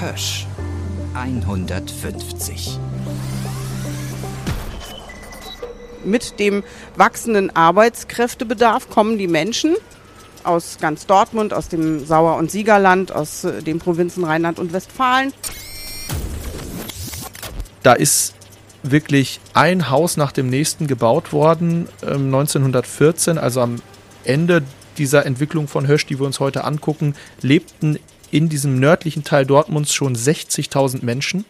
Hösch 150. Mit dem wachsenden Arbeitskräftebedarf kommen die Menschen aus ganz Dortmund, aus dem Sauer- und Siegerland, aus äh, den Provinzen Rheinland und Westfalen. Da ist wirklich ein Haus nach dem nächsten gebaut worden, ähm, 1914, also am Ende dieser Entwicklung von Hösch, die wir uns heute angucken, lebten in diesem nördlichen Teil Dortmunds schon 60.000 Menschen.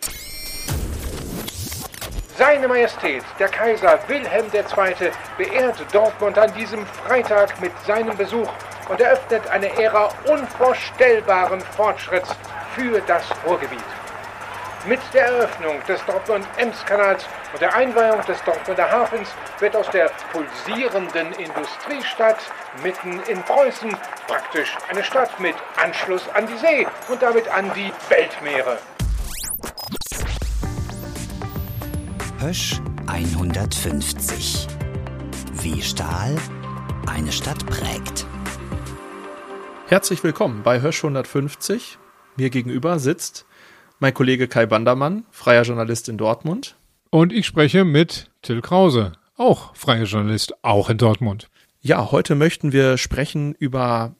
Seine Majestät, der Kaiser Wilhelm II. beehrt Dortmund an diesem Freitag mit seinem Besuch und eröffnet eine Ära unvorstellbaren Fortschritts für das Ruhrgebiet. Mit der Eröffnung des Dortmund-Ems-Kanals und der Einweihung des Dortmunder Hafens wird aus der pulsierenden Industriestadt mitten in Preußen praktisch eine Stadt mit Anschluss an die See und damit an die Weltmeere. Hösch 150. Wie Stahl eine Stadt prägt. Herzlich willkommen bei Hösch 150. Mir gegenüber sitzt mein Kollege Kai Bandermann, freier Journalist in Dortmund. Und ich spreche mit Till Krause, auch freier Journalist, auch in Dortmund. Ja, heute möchten wir sprechen über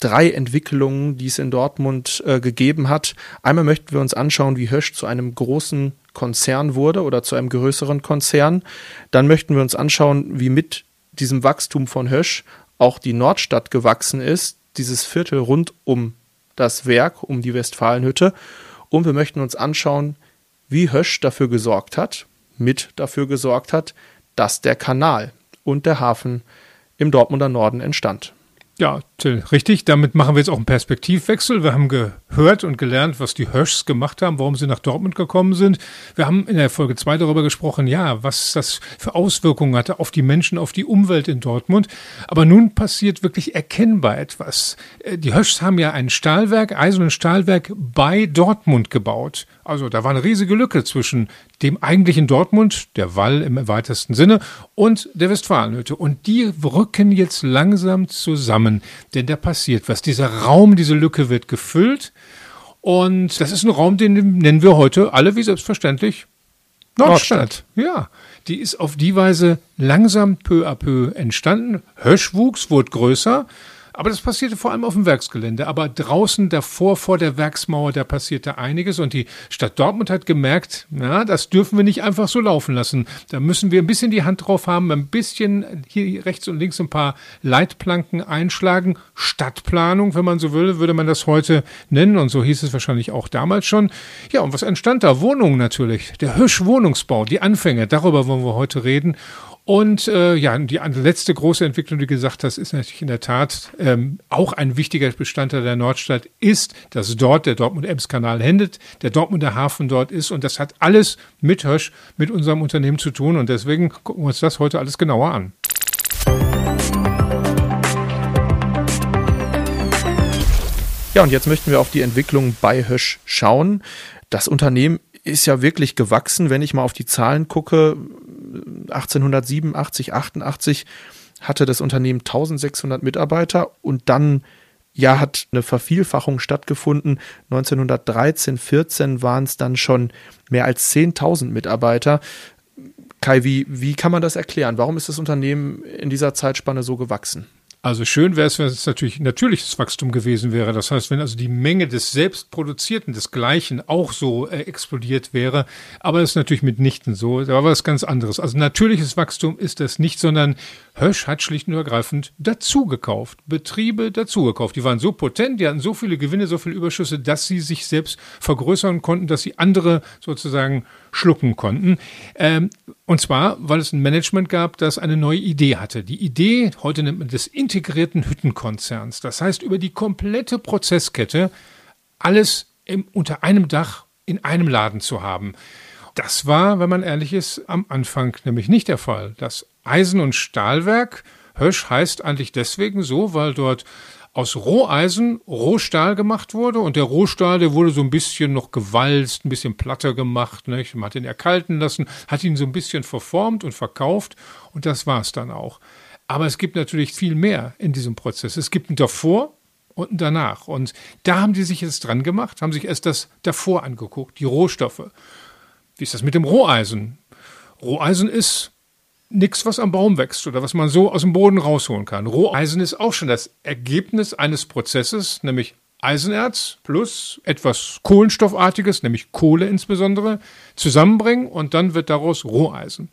drei Entwicklungen, die es in Dortmund äh, gegeben hat. Einmal möchten wir uns anschauen, wie Hösch zu einem großen Konzern wurde oder zu einem größeren Konzern. Dann möchten wir uns anschauen, wie mit diesem Wachstum von Hösch auch die Nordstadt gewachsen ist, dieses Viertel rund um das Werk, um die Westfalenhütte. Und wir möchten uns anschauen, wie Hösch dafür gesorgt hat, mit dafür gesorgt hat, dass der Kanal und der Hafen im Dortmunder Norden entstand. Ja, Till, richtig. Damit machen wir jetzt auch einen Perspektivwechsel. Wir haben gehört und gelernt, was die Höschs gemacht haben, warum sie nach Dortmund gekommen sind. Wir haben in der Folge 2 darüber gesprochen, ja, was das für Auswirkungen hatte auf die Menschen, auf die Umwelt in Dortmund. Aber nun passiert wirklich erkennbar etwas. Äh, die Höschs haben ja ein Stahlwerk, und Stahlwerk bei Dortmund gebaut. Also da war eine riesige Lücke zwischen dem eigentlichen Dortmund, der Wall im weitesten Sinne, und der Westfalenhütte. Und die rücken jetzt langsam zusammen, denn da passiert was. Dieser Raum, diese Lücke wird gefüllt. Und das ist ein Raum, den nennen wir heute alle wie selbstverständlich Nordstadt. Nordstadt. Ja, die ist auf die Weise langsam peu à peu entstanden. Hösch wuchs, wurde größer. Aber das passierte vor allem auf dem Werksgelände. Aber draußen davor, vor der Werksmauer, da passierte einiges. Und die Stadt Dortmund hat gemerkt, na, das dürfen wir nicht einfach so laufen lassen. Da müssen wir ein bisschen die Hand drauf haben, ein bisschen hier rechts und links ein paar Leitplanken einschlagen. Stadtplanung, wenn man so will, würde man das heute nennen. Und so hieß es wahrscheinlich auch damals schon. Ja, und was entstand da? Wohnungen natürlich. Der Hirsch-Wohnungsbau, die Anfänge, darüber wollen wir heute reden. Und äh, ja, die letzte große Entwicklung, die du gesagt hast, ist natürlich in der Tat ähm, auch ein wichtiger Bestandteil der Nordstadt, ist, dass dort der Dortmund-Ems-Kanal händet, der Dortmunder Hafen dort ist und das hat alles mit Hösch, mit unserem Unternehmen zu tun und deswegen gucken wir uns das heute alles genauer an. Ja, und jetzt möchten wir auf die Entwicklung bei Hösch schauen. Das Unternehmen ist ja wirklich gewachsen, wenn ich mal auf die Zahlen gucke 1887, 88 hatte das Unternehmen 1600 Mitarbeiter und dann ja hat eine Vervielfachung stattgefunden. 1913, 14 waren es dann schon mehr als 10.000 Mitarbeiter. Kai, wie, wie kann man das erklären? Warum ist das Unternehmen in dieser Zeitspanne so gewachsen? Also schön wäre es, wenn es natürlich natürliches Wachstum gewesen wäre. Das heißt, wenn also die Menge des Selbstproduzierten, des Gleichen auch so äh, explodiert wäre. Aber das ist natürlich mitnichten so. Da war was ganz anderes. Also natürliches Wachstum ist das nicht, sondern Hösch hat schlicht und ergreifend dazugekauft. Betriebe dazugekauft. Die waren so potent, die hatten so viele Gewinne, so viele Überschüsse, dass sie sich selbst vergrößern konnten, dass sie andere sozusagen schlucken konnten. Ähm, und zwar, weil es ein Management gab, das eine neue Idee hatte. Die Idee, heute nennt man des integrierten Hüttenkonzerns. Das heißt, über die komplette Prozesskette alles im, unter einem Dach in einem Laden zu haben. Das war, wenn man ehrlich ist, am Anfang nämlich nicht der Fall. Das Eisen- und Stahlwerk Hösch heißt eigentlich deswegen so, weil dort aus Roheisen Rohstahl gemacht wurde und der Rohstahl, der wurde so ein bisschen noch gewalzt, ein bisschen platter gemacht, nicht? man hat ihn erkalten lassen, hat ihn so ein bisschen verformt und verkauft und das war es dann auch. Aber es gibt natürlich viel mehr in diesem Prozess. Es gibt ein davor und danach. Und da haben die sich jetzt dran gemacht, haben sich erst das davor angeguckt, die Rohstoffe. Wie ist das mit dem Roheisen? Roheisen ist nichts, was am Baum wächst oder was man so aus dem Boden rausholen kann. Roheisen ist auch schon das Ergebnis eines Prozesses, nämlich Eisenerz plus etwas Kohlenstoffartiges, nämlich Kohle insbesondere, zusammenbringen und dann wird daraus Roheisen.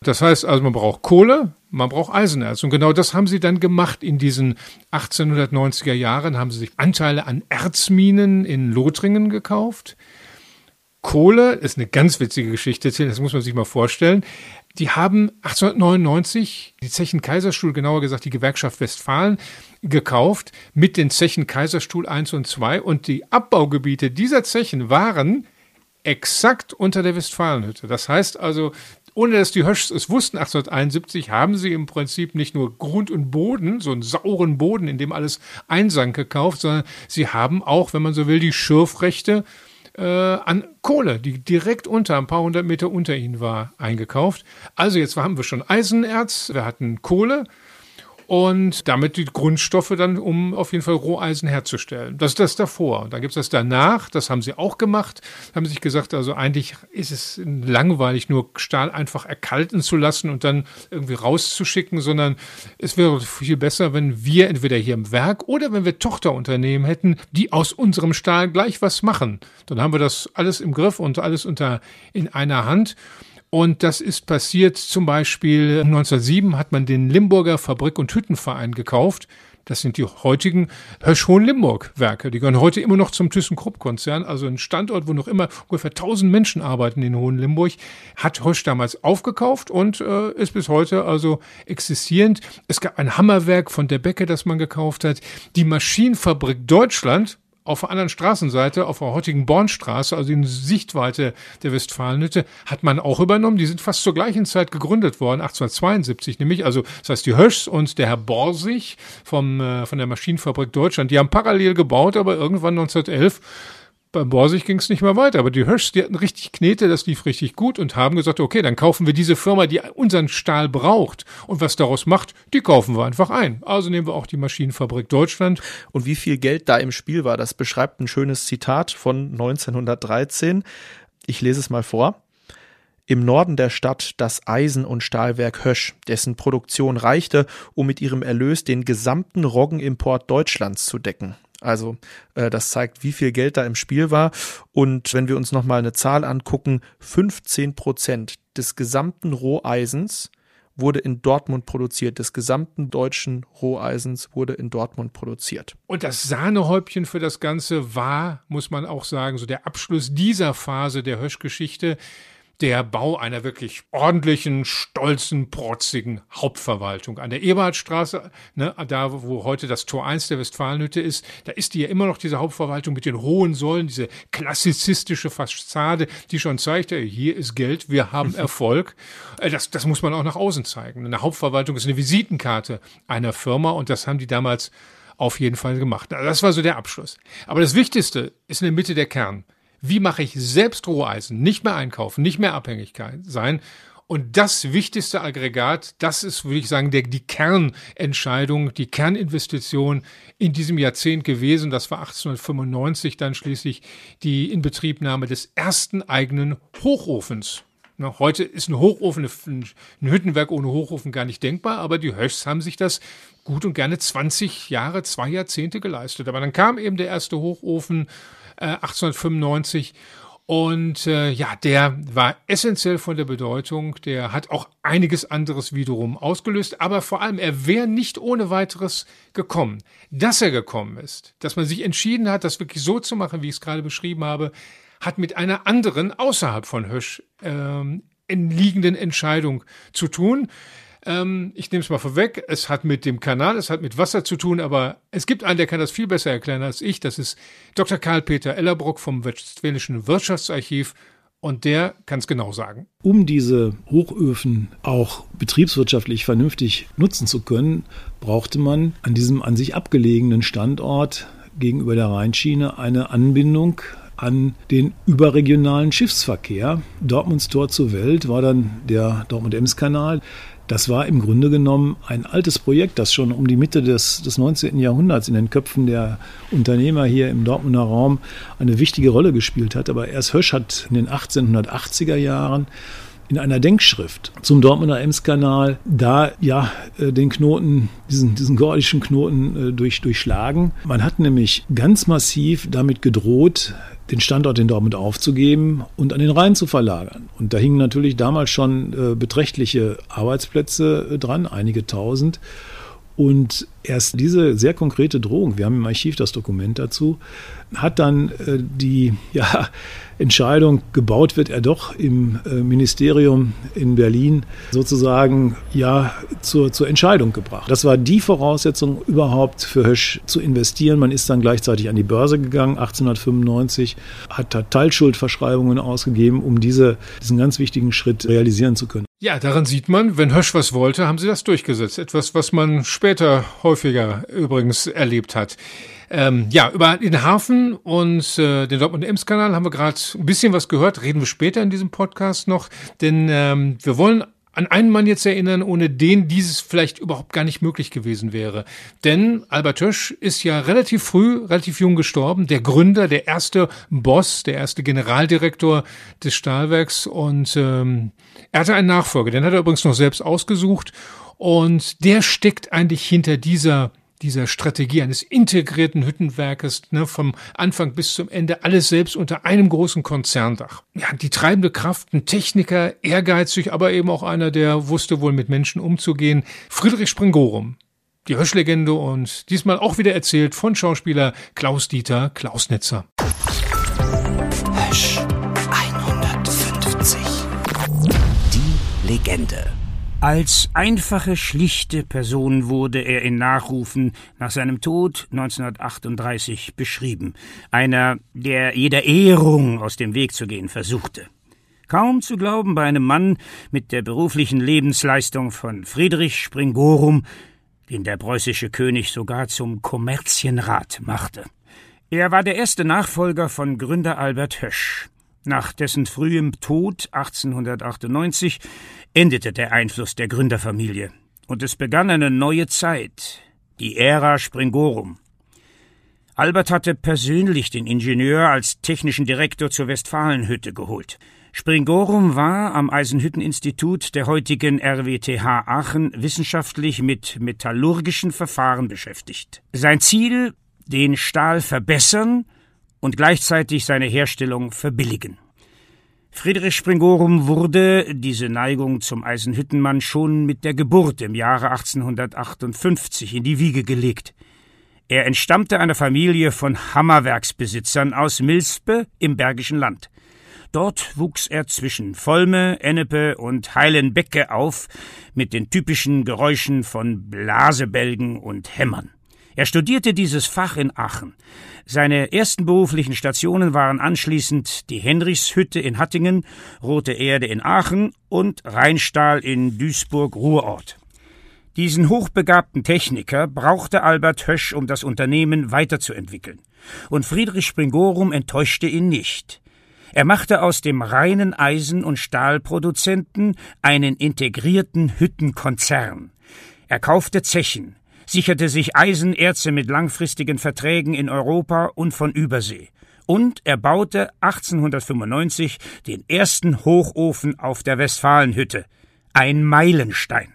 Das heißt also, man braucht Kohle, man braucht Eisenerz. Und genau das haben sie dann gemacht in diesen 1890er Jahren, haben sie sich Anteile an Erzminen in Lothringen gekauft. Kohle ist eine ganz witzige Geschichte, das muss man sich mal vorstellen. Die haben 1899 die Zechen Kaiserstuhl, genauer gesagt die Gewerkschaft Westfalen, gekauft mit den Zechen Kaiserstuhl 1 und 2 und die Abbaugebiete dieser Zechen waren exakt unter der Westfalenhütte. Das heißt also, ohne dass die Höschs es wussten, 1871 haben sie im Prinzip nicht nur Grund und Boden, so einen sauren Boden, in dem alles einsank, gekauft, sondern sie haben auch, wenn man so will, die Schürfrechte äh, an Kohle, die direkt unter, ein paar hundert Meter unter ihnen war, eingekauft. Also jetzt haben wir schon Eisenerz, wir hatten Kohle, und damit die Grundstoffe dann, um auf jeden Fall Roheisen herzustellen. Das ist das davor. Und dann gibt es das danach, das haben sie auch gemacht, haben sich gesagt, also eigentlich ist es langweilig, nur Stahl einfach erkalten zu lassen und dann irgendwie rauszuschicken, sondern es wäre viel besser, wenn wir entweder hier im Werk oder wenn wir Tochterunternehmen hätten, die aus unserem Stahl gleich was machen. Dann haben wir das alles im Griff und alles unter in einer Hand. Und das ist passiert zum Beispiel 1907 hat man den Limburger Fabrik- und Hüttenverein gekauft. Das sind die heutigen Hösch-Hohenlimburg-Werke. Die gehören heute immer noch zum ThyssenKrupp-Konzern. Also ein Standort, wo noch immer ungefähr 1000 Menschen arbeiten in Hohenlimburg, hat Hösch damals aufgekauft und äh, ist bis heute also existierend. Es gab ein Hammerwerk von der Becke, das man gekauft hat. Die Maschinenfabrik Deutschland, auf der anderen Straßenseite, auf der heutigen Bornstraße, also in Sichtweite der Westfalenhütte, hat man auch übernommen. Die sind fast zur gleichen Zeit gegründet worden, 1872 nämlich. Also das heißt, die Höschs und der Herr Borsig vom, äh, von der Maschinenfabrik Deutschland, die haben parallel gebaut, aber irgendwann 1911 beim Borsig ging es nicht mehr weiter, aber die Höschs, die hatten richtig Knete, das lief richtig gut und haben gesagt, okay, dann kaufen wir diese Firma, die unseren Stahl braucht und was daraus macht, die kaufen wir einfach ein. Also nehmen wir auch die Maschinenfabrik Deutschland. Und wie viel Geld da im Spiel war, das beschreibt ein schönes Zitat von 1913. Ich lese es mal vor im Norden der Stadt das Eisen- und Stahlwerk Hösch, dessen Produktion reichte, um mit ihrem Erlös den gesamten Roggenimport Deutschlands zu decken. Also äh, das zeigt, wie viel Geld da im Spiel war. Und wenn wir uns nochmal eine Zahl angucken, 15 Prozent des gesamten Roheisens wurde in Dortmund produziert. Des gesamten deutschen Roheisens wurde in Dortmund produziert. Und das Sahnehäubchen für das Ganze war, muss man auch sagen, so der Abschluss dieser Phase der Hösch-Geschichte der Bau einer wirklich ordentlichen, stolzen, protzigen Hauptverwaltung. An der Eberhardstraße, ne, da wo heute das Tor 1 der Westfalenhütte ist, da ist die ja immer noch diese Hauptverwaltung mit den hohen Säulen, diese klassizistische Fassade, die schon zeigt, hier ist Geld, wir haben Erfolg. Äh, das, das muss man auch nach außen zeigen. Eine Hauptverwaltung ist eine Visitenkarte einer Firma und das haben die damals auf jeden Fall gemacht. Also das war so der Abschluss. Aber das Wichtigste ist in der Mitte der Kern. Wie mache ich selbst Roheisen? Nicht mehr einkaufen, nicht mehr Abhängigkeit sein. Und das wichtigste Aggregat, das ist, würde ich sagen, der, die Kernentscheidung, die Kerninvestition in diesem Jahrzehnt gewesen. Das war 1895 dann schließlich die Inbetriebnahme des ersten eigenen Hochofens. Heute ist ein Hochofen, ein Hüttenwerk ohne Hochofen gar nicht denkbar, aber die Höchst haben sich das gut und gerne 20 Jahre, zwei Jahrzehnte geleistet. Aber dann kam eben der erste Hochofen 1895. Äh, und äh, ja, der war essentiell von der Bedeutung. Der hat auch einiges anderes wiederum ausgelöst. Aber vor allem, er wäre nicht ohne weiteres gekommen. Dass er gekommen ist, dass man sich entschieden hat, das wirklich so zu machen, wie ich es gerade beschrieben habe, hat mit einer anderen außerhalb von Hösch ähm, liegenden Entscheidung zu tun. Ähm, ich nehme es mal vorweg. Es hat mit dem Kanal, es hat mit Wasser zu tun, aber es gibt einen, der kann das viel besser erklären als ich. Das ist Dr. Karl-Peter Ellerbruck vom Westfälischen Wirtschaftsarchiv. Und der kann es genau sagen. Um diese Hochöfen auch betriebswirtschaftlich vernünftig nutzen zu können, brauchte man an diesem an sich abgelegenen Standort gegenüber der Rheinschiene eine Anbindung an den überregionalen Schiffsverkehr. Dortmunds Tor zur Welt war dann der Dortmund-Ems-Kanal Das war im Grunde genommen ein altes Projekt, das schon um die Mitte des, des 19. Jahrhunderts in den Köpfen der Unternehmer hier im Dortmunder Raum eine wichtige Rolle gespielt hat. Aber erst Hösch hat in den 1880er Jahren in einer Denkschrift zum Dortmunder Emskanal da ja äh, den Knoten, diesen, diesen gordischen Knoten äh, durch, durchschlagen. Man hat nämlich ganz massiv damit gedroht, den Standort in Dortmund aufzugeben und an den Rhein zu verlagern. Und da hingen natürlich damals schon äh, beträchtliche Arbeitsplätze äh, dran, einige tausend. Und erst diese sehr konkrete Drohung, wir haben im Archiv das Dokument dazu, hat dann äh, die ja, Entscheidung, gebaut wird er doch im äh, Ministerium in Berlin sozusagen ja zur, zur Entscheidung gebracht. Das war die Voraussetzung überhaupt für Hösch zu investieren. Man ist dann gleichzeitig an die Börse gegangen, 1895, hat da Teilschuldverschreibungen ausgegeben, um diese, diesen ganz wichtigen Schritt realisieren zu können. Ja, daran sieht man, wenn Hösch was wollte, haben sie das durchgesetzt. Etwas, was man später häufiger übrigens erlebt hat. Ähm, ja, über den Hafen und äh, den Dortmund-Ems-Kanal haben wir gerade ein bisschen was gehört. Reden wir später in diesem Podcast noch, denn ähm, wir wollen an einen Mann jetzt erinnern, ohne den dieses vielleicht überhaupt gar nicht möglich gewesen wäre. Denn Albert Hösch ist ja relativ früh, relativ jung gestorben, der Gründer, der erste Boss, der erste Generaldirektor des Stahlwerks und ähm, er hatte einen Nachfolger, den hat er übrigens noch selbst ausgesucht und der steckt eigentlich hinter dieser dieser Strategie eines integrierten Hüttenwerkes, ne, vom Anfang bis zum Ende, alles selbst unter einem großen Konzerndach. Ja, die treibende Kraft, ein Techniker, ehrgeizig, aber eben auch einer, der wusste wohl mit Menschen umzugehen, Friedrich Springorum. Die Höschlegende und diesmal auch wieder erzählt von Schauspieler Klaus-Dieter Klausnetzer. Hösch 150. Die Legende. Als einfache, schlichte Person wurde er in Nachrufen nach seinem Tod 1938 beschrieben. Einer, der jeder Ehrung aus dem Weg zu gehen versuchte. Kaum zu glauben bei einem Mann mit der beruflichen Lebensleistung von Friedrich Springorum, den der preußische König sogar zum Kommerzienrat machte. Er war der erste Nachfolger von Gründer Albert Hösch. Nach dessen frühem Tod 1898 endete der Einfluss der Gründerfamilie und es begann eine neue Zeit, die Ära Springorum. Albert hatte persönlich den Ingenieur als technischen Direktor zur Westfalenhütte geholt. Springorum war am Eisenhütteninstitut der heutigen RWTH Aachen wissenschaftlich mit metallurgischen Verfahren beschäftigt. Sein Ziel, den Stahl verbessern und gleichzeitig seine Herstellung verbilligen. Friedrich Springorum wurde, diese Neigung zum Eisenhüttenmann, schon mit der Geburt im Jahre 1858 in die Wiege gelegt. Er entstammte einer Familie von Hammerwerksbesitzern aus Milspe im Bergischen Land. Dort wuchs er zwischen Volme, Ennepe und Heilenbecke auf, mit den typischen Geräuschen von Blasebälgen und Hämmern. Er studierte dieses Fach in Aachen. Seine ersten beruflichen Stationen waren anschließend die Henrichshütte in Hattingen, Rote Erde in Aachen und Rheinstahl in Duisburg-Ruhrort. Diesen hochbegabten Techniker brauchte Albert Hösch, um das Unternehmen weiterzuentwickeln. Und Friedrich Springorum enttäuschte ihn nicht. Er machte aus dem reinen Eisen- und Stahlproduzenten einen integrierten Hüttenkonzern. Er kaufte Zechen, sicherte sich Eisenerze mit langfristigen Verträgen in Europa und von Übersee. Und er baute 1895 den ersten Hochofen auf der Westfalenhütte. Ein Meilenstein.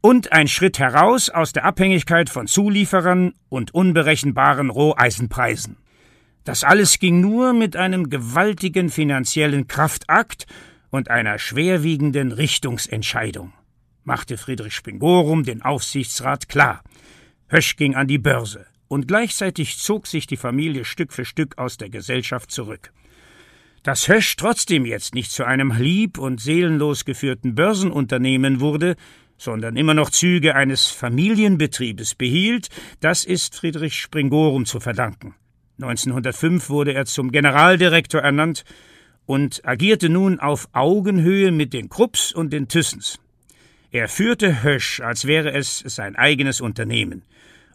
Und ein Schritt heraus aus der Abhängigkeit von Zulieferern und unberechenbaren Roheisenpreisen. Das alles ging nur mit einem gewaltigen finanziellen Kraftakt und einer schwerwiegenden Richtungsentscheidung, machte Friedrich Spingorum den Aufsichtsrat klar. Hösch ging an die Börse, und gleichzeitig zog sich die Familie Stück für Stück aus der Gesellschaft zurück. Dass Hösch trotzdem jetzt nicht zu einem lieb und seelenlos geführten Börsenunternehmen wurde, sondern immer noch Züge eines Familienbetriebes behielt, das ist Friedrich Springorum zu verdanken. 1905 wurde er zum Generaldirektor ernannt und agierte nun auf Augenhöhe mit den Krupps und den Thyssens. Er führte Hösch, als wäre es sein eigenes Unternehmen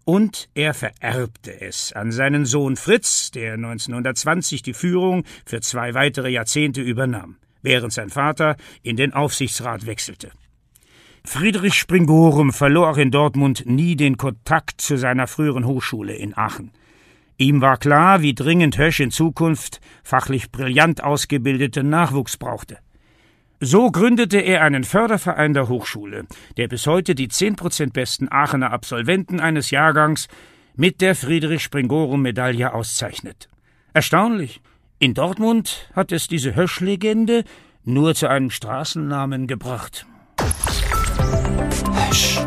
und er vererbte es an seinen Sohn Fritz, der 1920 die Führung für zwei weitere Jahrzehnte übernahm, während sein Vater in den Aufsichtsrat wechselte. Friedrich Springorum verlor in Dortmund nie den Kontakt zu seiner früheren Hochschule in Aachen. Ihm war klar, wie dringend Hösch in Zukunft fachlich brillant ausgebildeten Nachwuchs brauchte. So gründete er einen Förderverein der Hochschule, der bis heute die zehn Prozent besten Aachener Absolventen eines Jahrgangs mit der Friedrich-Springorum-Medaille auszeichnet. Erstaunlich, in Dortmund hat es diese Hösch-Legende nur zu einem Straßennamen gebracht. Hösch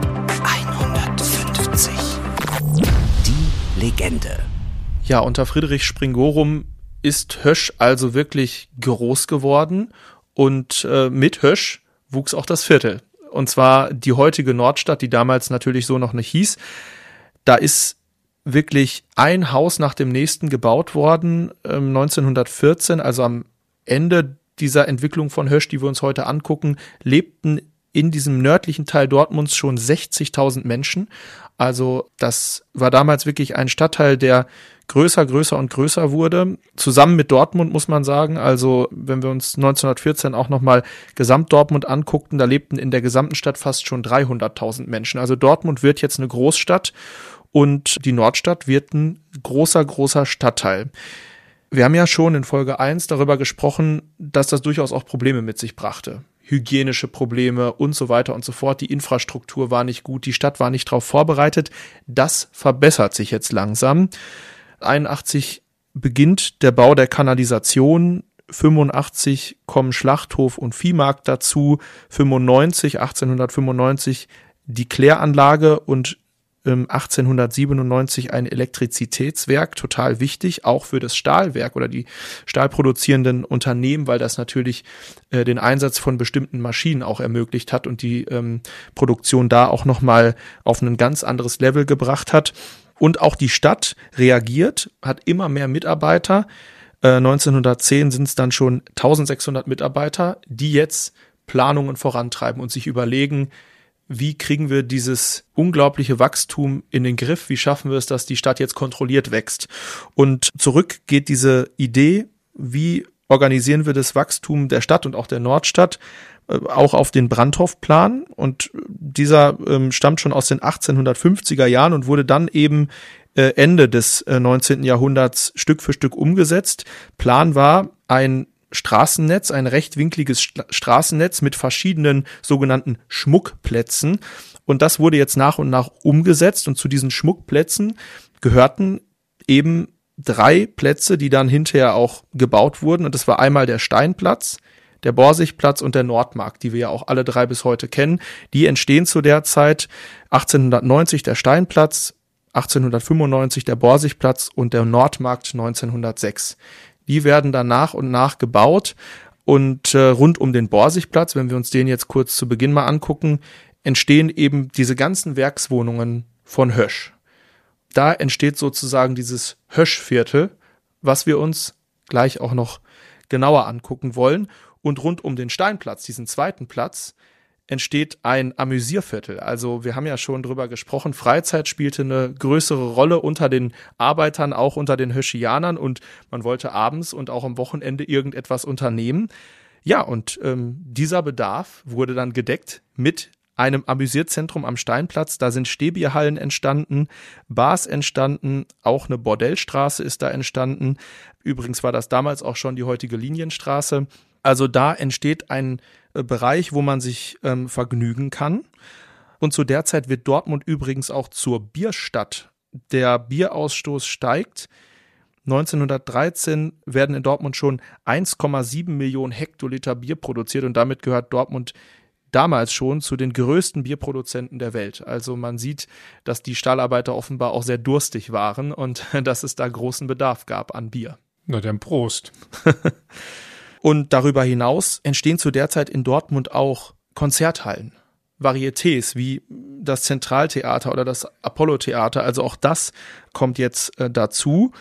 150. Die Legende. Ja, unter Friedrich Springorum ist Hösch also wirklich groß geworden und äh, mit Hösch wuchs auch das Viertel. Und zwar die heutige Nordstadt, die damals natürlich so noch nicht hieß. Da ist wirklich ein Haus nach dem nächsten gebaut worden, äh, 1914, also am Ende dieser Entwicklung von Hösch, die wir uns heute angucken, lebten in diesem nördlichen Teil Dortmunds schon 60.000 Menschen. Also das war damals wirklich ein Stadtteil, der größer, größer und größer wurde. Zusammen mit Dortmund muss man sagen. Also wenn wir uns 1914 auch nochmal Gesamt-Dortmund anguckten, da lebten in der gesamten Stadt fast schon 300.000 Menschen. Also Dortmund wird jetzt eine Großstadt und die Nordstadt wird ein großer, großer Stadtteil. Wir haben ja schon in Folge 1 darüber gesprochen, dass das durchaus auch Probleme mit sich brachte hygienische Probleme und so weiter und so fort. Die Infrastruktur war nicht gut, die Stadt war nicht darauf vorbereitet. Das verbessert sich jetzt langsam. 81 beginnt der Bau der Kanalisation. 85 kommen Schlachthof und Viehmarkt dazu. 95, 1895 die Kläranlage und 1897 ein Elektrizitätswerk, total wichtig, auch für das Stahlwerk oder die stahlproduzierenden Unternehmen, weil das natürlich äh, den Einsatz von bestimmten Maschinen auch ermöglicht hat und die ähm, Produktion da auch nochmal auf ein ganz anderes Level gebracht hat. Und auch die Stadt reagiert, hat immer mehr Mitarbeiter. Äh, 1910 sind es dann schon 1600 Mitarbeiter, die jetzt Planungen vorantreiben und sich überlegen, wie kriegen wir dieses unglaubliche Wachstum in den Griff? Wie schaffen wir es, dass die Stadt jetzt kontrolliert wächst? Und zurück geht diese Idee, wie organisieren wir das Wachstum der Stadt und auch der Nordstadt auch auf den Brandhof-Plan und dieser ähm, stammt schon aus den 1850er Jahren und wurde dann eben äh, Ende des äh, 19. Jahrhunderts Stück für Stück umgesetzt. Plan war ein Straßennetz, ein rechtwinkliges Straßennetz mit verschiedenen sogenannten Schmuckplätzen. Und das wurde jetzt nach und nach umgesetzt. Und zu diesen Schmuckplätzen gehörten eben drei Plätze, die dann hinterher auch gebaut wurden. Und das war einmal der Steinplatz, der Borsigplatz und der Nordmarkt, die wir ja auch alle drei bis heute kennen. Die entstehen zu der Zeit 1890 der Steinplatz, 1895 der Borsigplatz und der Nordmarkt 1906. Die werden dann nach und nach gebaut. Und äh, rund um den Borsigplatz, wenn wir uns den jetzt kurz zu Beginn mal angucken, entstehen eben diese ganzen Werkswohnungen von Hösch. Da entsteht sozusagen dieses Höschviertel, was wir uns gleich auch noch genauer angucken wollen. Und rund um den Steinplatz, diesen zweiten Platz, entsteht ein Amüsierviertel. Also wir haben ja schon drüber gesprochen, Freizeit spielte eine größere Rolle unter den Arbeitern, auch unter den Höschianern und man wollte abends und auch am Wochenende irgendetwas unternehmen. Ja, und ähm, dieser Bedarf wurde dann gedeckt mit einem Amüsierzentrum am Steinplatz. Da sind Stehbierhallen entstanden, Bars entstanden, auch eine Bordellstraße ist da entstanden. Übrigens war das damals auch schon die heutige Linienstraße. Also da entsteht ein äh, Bereich, wo man sich ähm, vergnügen kann. Und zu der Zeit wird Dortmund übrigens auch zur Bierstadt. Der Bierausstoß steigt. 1913 werden in Dortmund schon 1,7 Millionen Hektoliter Bier produziert und damit gehört Dortmund damals schon zu den größten Bierproduzenten der Welt. Also man sieht, dass die Stahlarbeiter offenbar auch sehr durstig waren und dass es da großen Bedarf gab an Bier. Na dann Prost. Und darüber hinaus entstehen zu der Zeit in Dortmund auch Konzerthallen. Varietés wie das Zentraltheater oder das Apollo-Theater. Also auch das kommt jetzt äh, dazu.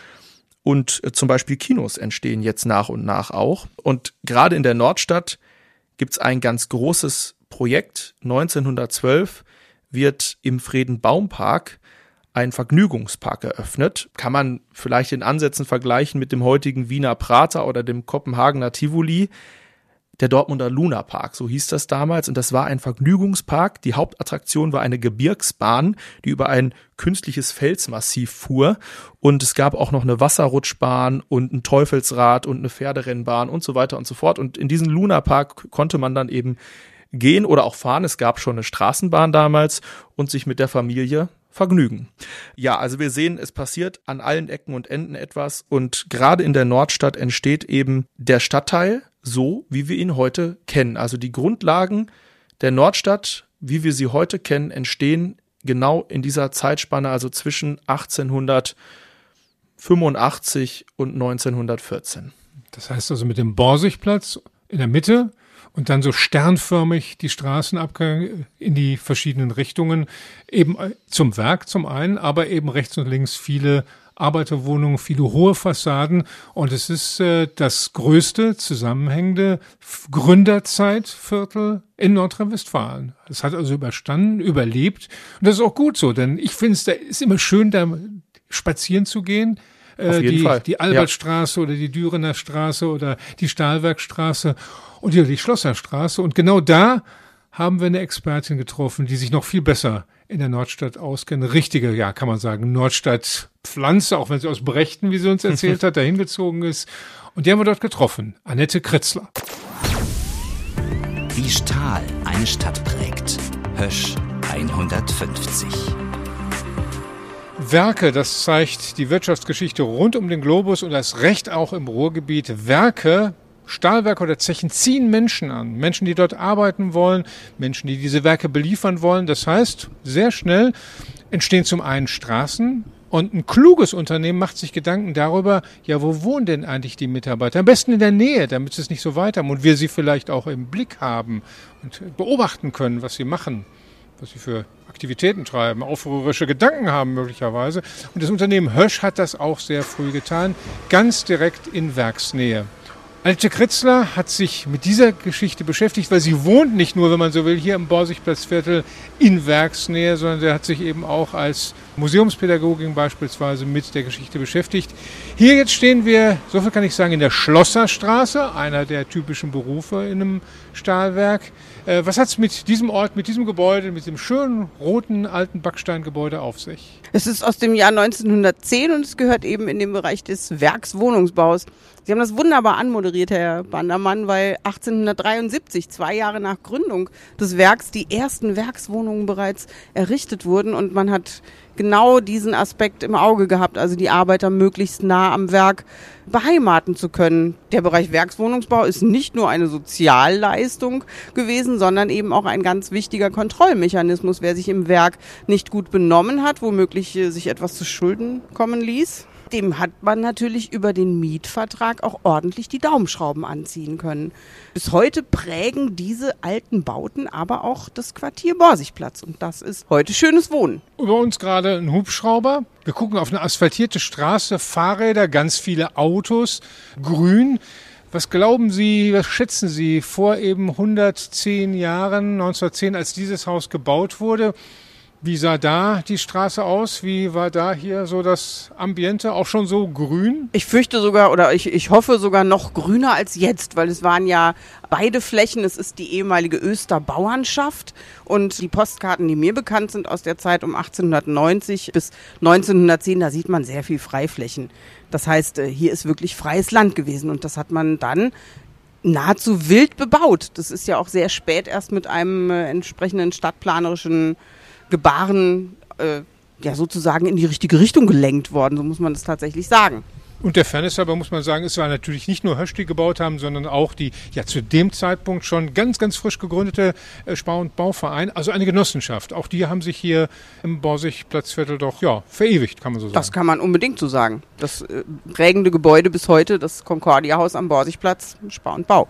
Und äh, zum Beispiel Kinos entstehen jetzt nach und nach auch. Und gerade in der Nordstadt gibt's ein ganz großes Projekt. 1912 wird im Friedenbaumpark ein Vergnügungspark eröffnet. Kann man vielleicht in Ansätzen vergleichen mit dem heutigen Wiener Prater oder dem Kopenhagener Tivoli. der Dortmunder Luna Park, so hieß das damals. Und das war ein Vergnügungspark. Die Hauptattraktion war eine Gebirgsbahn, die über ein künstliches Felsmassiv fuhr. Und es gab auch noch eine Wasserrutschbahn und ein Teufelsrad und eine Pferderennbahn und so weiter und so fort. Und in diesen Luna Park konnte man dann eben gehen oder auch fahren. Es gab schon eine Straßenbahn damals und sich mit der Familie vergnügen. Ja, also wir sehen, es passiert an allen Ecken und Enden etwas und gerade in der Nordstadt entsteht eben der Stadtteil so, wie wir ihn heute kennen. Also die Grundlagen der Nordstadt, wie wir sie heute kennen, entstehen genau in dieser Zeitspanne, also zwischen 1885 und 1914. Das heißt also mit dem Borsigplatz in der Mitte und dann so sternförmig die Straßenabgänge in die verschiedenen Richtungen, eben äh, zum Werk zum einen, aber eben rechts und links viele Arbeiterwohnungen, viele hohe Fassaden und es ist äh, das größte zusammenhängende Gründerzeitviertel in Nordrhein-Westfalen. Es hat also überstanden, überlebt und das ist auch gut so, denn ich finde es ist immer schön, da spazieren zu gehen. Äh, die, Fall. die Albertstraße ja. oder die Dürener Straße oder die Stahlwerkstraße und hier die Schlosserstraße. Und genau da haben wir eine Expertin getroffen, die sich noch viel besser in der Nordstadt auskennt. Richtige, ja, kann man sagen, Nordstadt-Pflanze, auch wenn sie aus Brechten, wie sie uns erzählt hat, dahin gezogen ist. Und die haben wir dort getroffen. Annette Kritzler. Wie Stahl eine Stadt prägt. Hösch 150. Werke, das zeigt die Wirtschaftsgeschichte rund um den Globus und das Recht auch im Ruhrgebiet. Werke Stahlwerke oder Zechen ziehen Menschen an. Menschen, die dort arbeiten wollen, Menschen, die diese Werke beliefern wollen. Das heißt, sehr schnell entstehen zum einen Straßen, und ein kluges Unternehmen macht sich Gedanken darüber, ja, wo wohnen denn eigentlich die Mitarbeiter? Am besten in der Nähe, damit es nicht so weit haben und wir sie vielleicht auch im Blick haben und beobachten können, was sie machen, was sie für Aktivitäten treiben, aufrührerische Gedanken haben möglicherweise. Und das Unternehmen Hösch hat das auch sehr früh getan, ganz direkt in Werksnähe. Alte Kritzler hat sich mit dieser Geschichte beschäftigt, weil sie wohnt nicht nur, wenn man so will, hier im Borsigplatzviertel in Werksnähe, sondern sie hat sich eben auch als Museumspädagogin beispielsweise mit der Geschichte beschäftigt. Hier jetzt stehen wir, so viel kann ich sagen, in der Schlosserstraße, einer der typischen Berufe in einem Stahlwerk. Äh, was hat es mit diesem Ort, mit diesem Gebäude, mit dem schönen roten alten Backsteingebäude auf sich? Es ist aus dem Jahr 1910 und es gehört eben in den Bereich des Werkswohnungsbaus. Sie haben das wunderbar anmoderiert, Herr Bandermann, weil 1873, zwei Jahre nach Gründung des Werks, die ersten Werkswohnungen bereits errichtet wurden und man hat genau diesen Aspekt im Auge gehabt, also die Arbeiter möglichst nah am Werk beheimaten zu können. Der Bereich Werkswohnungsbau ist nicht nur eine Sozialleistung gewesen, sondern eben auch ein ganz wichtiger Kontrollmechanismus. Wer sich im Werk nicht gut benommen hat, womöglich äh, sich etwas zu Schulden kommen ließ, dem hat man natürlich über den Mietvertrag auch ordentlich die Daumenschrauben anziehen können. Bis heute prägen diese alten Bauten aber auch das Quartier Borsigplatz und das ist heute schönes Wohnen. Über uns gerade ein Hubschrauber. Wir gucken auf eine asphaltierte Straße, Fahrräder, ganz viele Autos, grün. Was glauben Sie, was schätzen Sie vor eben 110 Jahren, 1910, als dieses Haus gebaut wurde? Wie sah da die Straße aus? Wie war da hier so das Ambiente? Auch schon so grün? Ich fürchte sogar oder ich, ich hoffe sogar noch grüner als jetzt, weil es waren ja beide Flächen. Es ist die ehemalige Öster Bauernschaft und die Postkarten, die mir bekannt sind aus der Zeit um 1890 bis 1910, da sieht man sehr viel Freiflächen. Das heißt, äh, hier ist wirklich freies Land gewesen und das hat man dann nahezu wild bebaut. Das ist ja auch sehr spät erst mit einem äh, entsprechenden stadtplanerischen Gebaren äh, ja sozusagen in die richtige Richtung gelenkt worden, so muss man das tatsächlich sagen. Und der Fairness halber muss man sagen, es war natürlich nicht nur Hösch, die gebaut haben, sondern auch die ja zu dem Zeitpunkt schon ganz, ganz frisch gegründete äh, Spar- und Bauverein, also eine Genossenschaft. Auch die haben sich hier im Borsig-Platzviertel doch ja, verewigt, kann man so sagen. Das kann man unbedingt so sagen. Das äh, prägende Gebäude bis heute, das Concordia-Haus am Borsigplatz, Spar und Bau.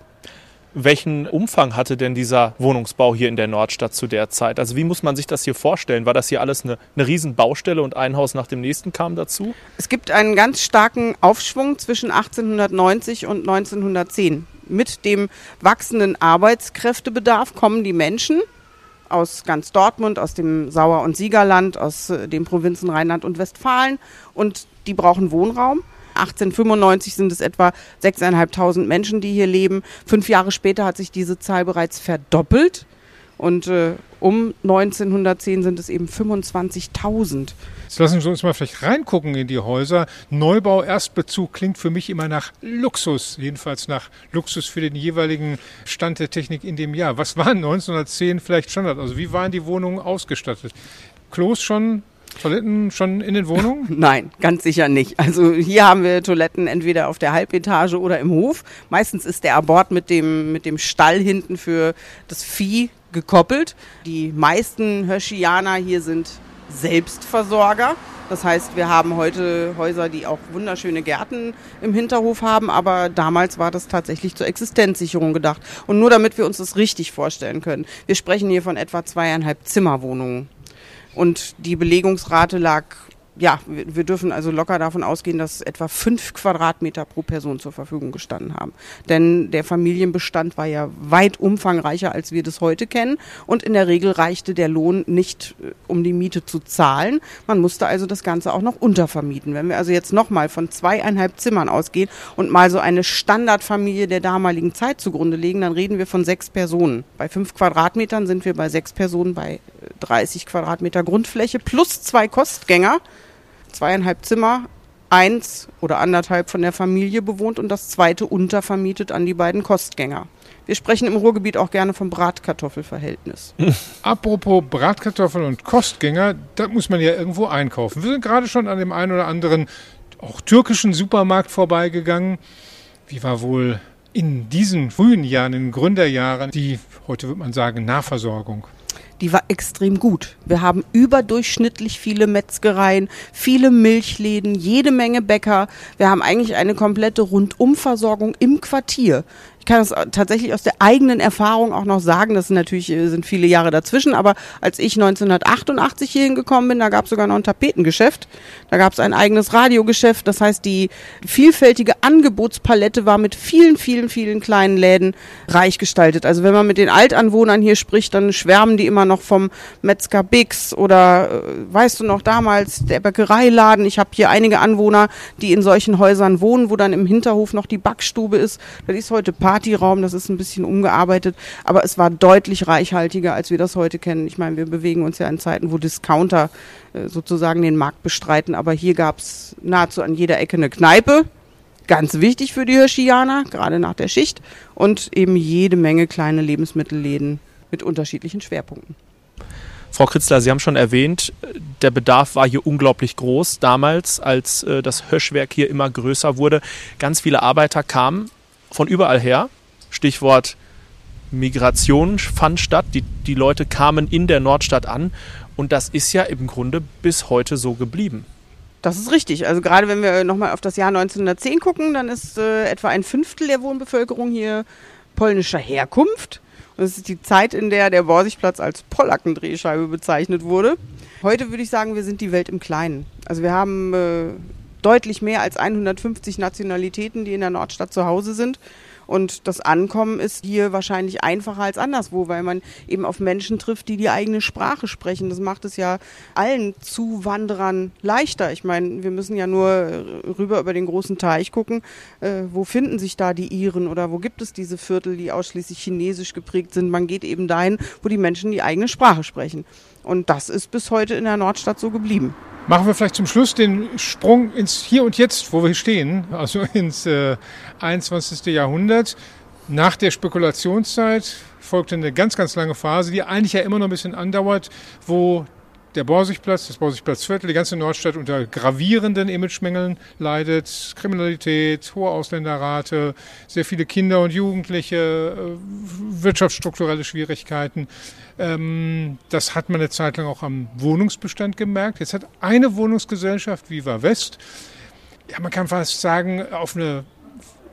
Welchen Umfang hatte denn dieser Wohnungsbau hier in der Nordstadt zu der Zeit? Also wie muss man sich das hier vorstellen? War das hier alles eine, eine Riesenbaustelle und ein Haus nach dem nächsten kam dazu? Es gibt einen ganz starken Aufschwung zwischen 1890 und 1910. Mit dem wachsenden Arbeitskräftebedarf kommen die Menschen aus ganz Dortmund, aus dem Sauer- und Siegerland, aus äh, den Provinzen Rheinland und Westfalen und die brauchen Wohnraum. 1895 sind es etwa 6.500 Menschen, die hier leben. Fünf Jahre später hat sich diese Zahl bereits verdoppelt. Und äh, um 1910 sind es eben 25.000. Jetzt lassen Sie uns mal vielleicht reingucken in die Häuser. Neubau, Erstbezug klingt für mich immer nach Luxus, jedenfalls nach Luxus für den jeweiligen Stand der Technik in dem Jahr. Was war 1910 vielleicht Standard? Also wie waren die Wohnungen ausgestattet? Klos schon Toiletten schon in den Wohnungen? Nein, ganz sicher nicht. Also hier haben wir Toiletten entweder auf der Halbetage oder im Hof. Meistens ist der Abort mit dem, mit dem Stall hinten für das Vieh gekoppelt. Die meisten Höschianer hier sind Selbstversorger. Das heißt, wir haben heute Häuser, die auch wunderschöne Gärten im Hinterhof haben, aber damals war das tatsächlich zur Existenzsicherung gedacht. Und nur damit wir uns das richtig vorstellen können. Wir sprechen hier von etwa zweieinhalb Zimmerwohnungen. Und die Belegungsrate lag ja, wir dürfen also locker davon ausgehen, dass etwa fünf Quadratmeter pro Person zur Verfügung gestanden haben. Denn der Familienbestand war ja weit umfangreicher, als wir das heute kennen. Und in der Regel reichte der Lohn nicht, äh, um die Miete zu zahlen. Man musste also das Ganze auch noch untervermieten. Wenn wir also jetzt nochmal von zweieinhalb Zimmern ausgehen und mal so eine Standardfamilie der damaligen Zeit zugrunde legen, dann reden wir von sechs Personen. Bei fünf Quadratmetern sind wir bei sechs Personen bei 30 Quadratmeter Grundfläche plus zwei Kostgänger zweieinhalb Zimmer, eins oder anderthalb von der Familie bewohnt und das zweite untervermietet an die beiden Kostgänger. Wir sprechen im Ruhrgebiet auch gerne vom Bratkartoffelverhältnis. Apropos Bratkartoffel und Kostgänger, da muss man ja irgendwo einkaufen. Wir sind gerade schon an dem einen oder anderen auch türkischen Supermarkt vorbeigegangen. Wie war wohl in diesen frühen Jahren, in den Gründerjahren, die, heute würde man sagen, Nahversorgung? Die war extrem gut. Wir haben überdurchschnittlich viele Metzgereien, viele Milchläden, jede Menge Bäcker. Wir haben eigentlich eine komplette Rundumversorgung im Quartier. Ich kann das tatsächlich aus der eigenen Erfahrung auch noch sagen. Das sind natürlich äh, sind viele Jahre dazwischen, aber als ich 1988 hier hingekommen bin, da gab es sogar noch ein Tapetengeschäft. Da gab es ein eigenes Radiogeschäft. Das heißt, die vielfältige Angebotspalette war mit vielen, vielen, vielen kleinen Läden reich gestaltet. Also wenn man mit den Altanwohnern hier spricht, dann schwärmen die immer noch vom Metzger Bix oder äh, weißt du noch damals der Bäckereiladen. Ich habe hier einige Anwohner, die in solchen Häusern wohnen, wo dann im Hinterhof noch die Backstube ist. Das ist heute Partyraum, das ist ein bisschen umgearbeitet, aber es war deutlich reichhaltiger, als wir das heute kennen. Ich meine, wir bewegen uns ja in Zeiten, wo Discounter äh, sozusagen den Markt bestreiten, aber hier gab es nahezu an jeder Ecke eine Kneipe. Ganz wichtig für die Hirschianer, gerade nach der Schicht. Und eben jede Menge kleine Lebensmittelläden mit unterschiedlichen Schwerpunkten. Frau Kritzler, Sie haben schon erwähnt, der Bedarf war hier unglaublich groß damals, als äh, das Höschwerk hier immer größer wurde. Ganz viele Arbeiter kamen von überall her. Stichwort Migration fand statt. Die, die Leute kamen in der Nordstadt an. Und das ist ja im Grunde bis heute so geblieben. Das ist richtig. Also gerade wenn wir nochmal auf das Jahr 1910 gucken, dann ist äh, etwa ein Fünftel der Wohnbevölkerung hier polnischer Herkunft. Und das ist die Zeit, in der der Borsigplatz als Pollackendrehscheibe bezeichnet wurde. Heute würde ich sagen, wir sind die Welt im Kleinen. Also wir haben äh, deutlich mehr als 150 Nationalitäten, die in der Nordstadt zu Hause sind. Und das Ankommen ist hier wahrscheinlich einfacher als anderswo, weil man eben auf Menschen trifft, die die eigene Sprache sprechen. Das macht es ja allen Zuwanderern leichter. Ich meine, wir müssen ja nur rüber über den großen Teich gucken. Äh, wo finden sich da die Iren oder wo gibt es diese Viertel, die ausschließlich chinesisch geprägt sind? Man geht eben dahin, wo die Menschen die eigene Sprache sprechen. Und das ist bis heute in der Nordstadt so geblieben. Machen wir vielleicht zum Schluss den Sprung ins Hier und Jetzt, wo wir stehen, also ins äh, 21. Jahrhundert. Nach der Spekulationszeit folgte eine ganz, ganz lange Phase, die eigentlich ja immer noch ein bisschen andauert, wo der Borsigplatz, das Borsigplatzviertel, die ganze Nordstadt unter gravierenden Imagemängeln leidet. Kriminalität, hohe Ausländerrate, sehr viele Kinder und Jugendliche, äh, wirtschaftsstrukturelle Schwierigkeiten. Ähm, das hat man eine Zeit lang auch am Wohnungsbestand gemerkt. Jetzt hat eine Wohnungsgesellschaft, Viva West, ja, man kann fast sagen, auf eine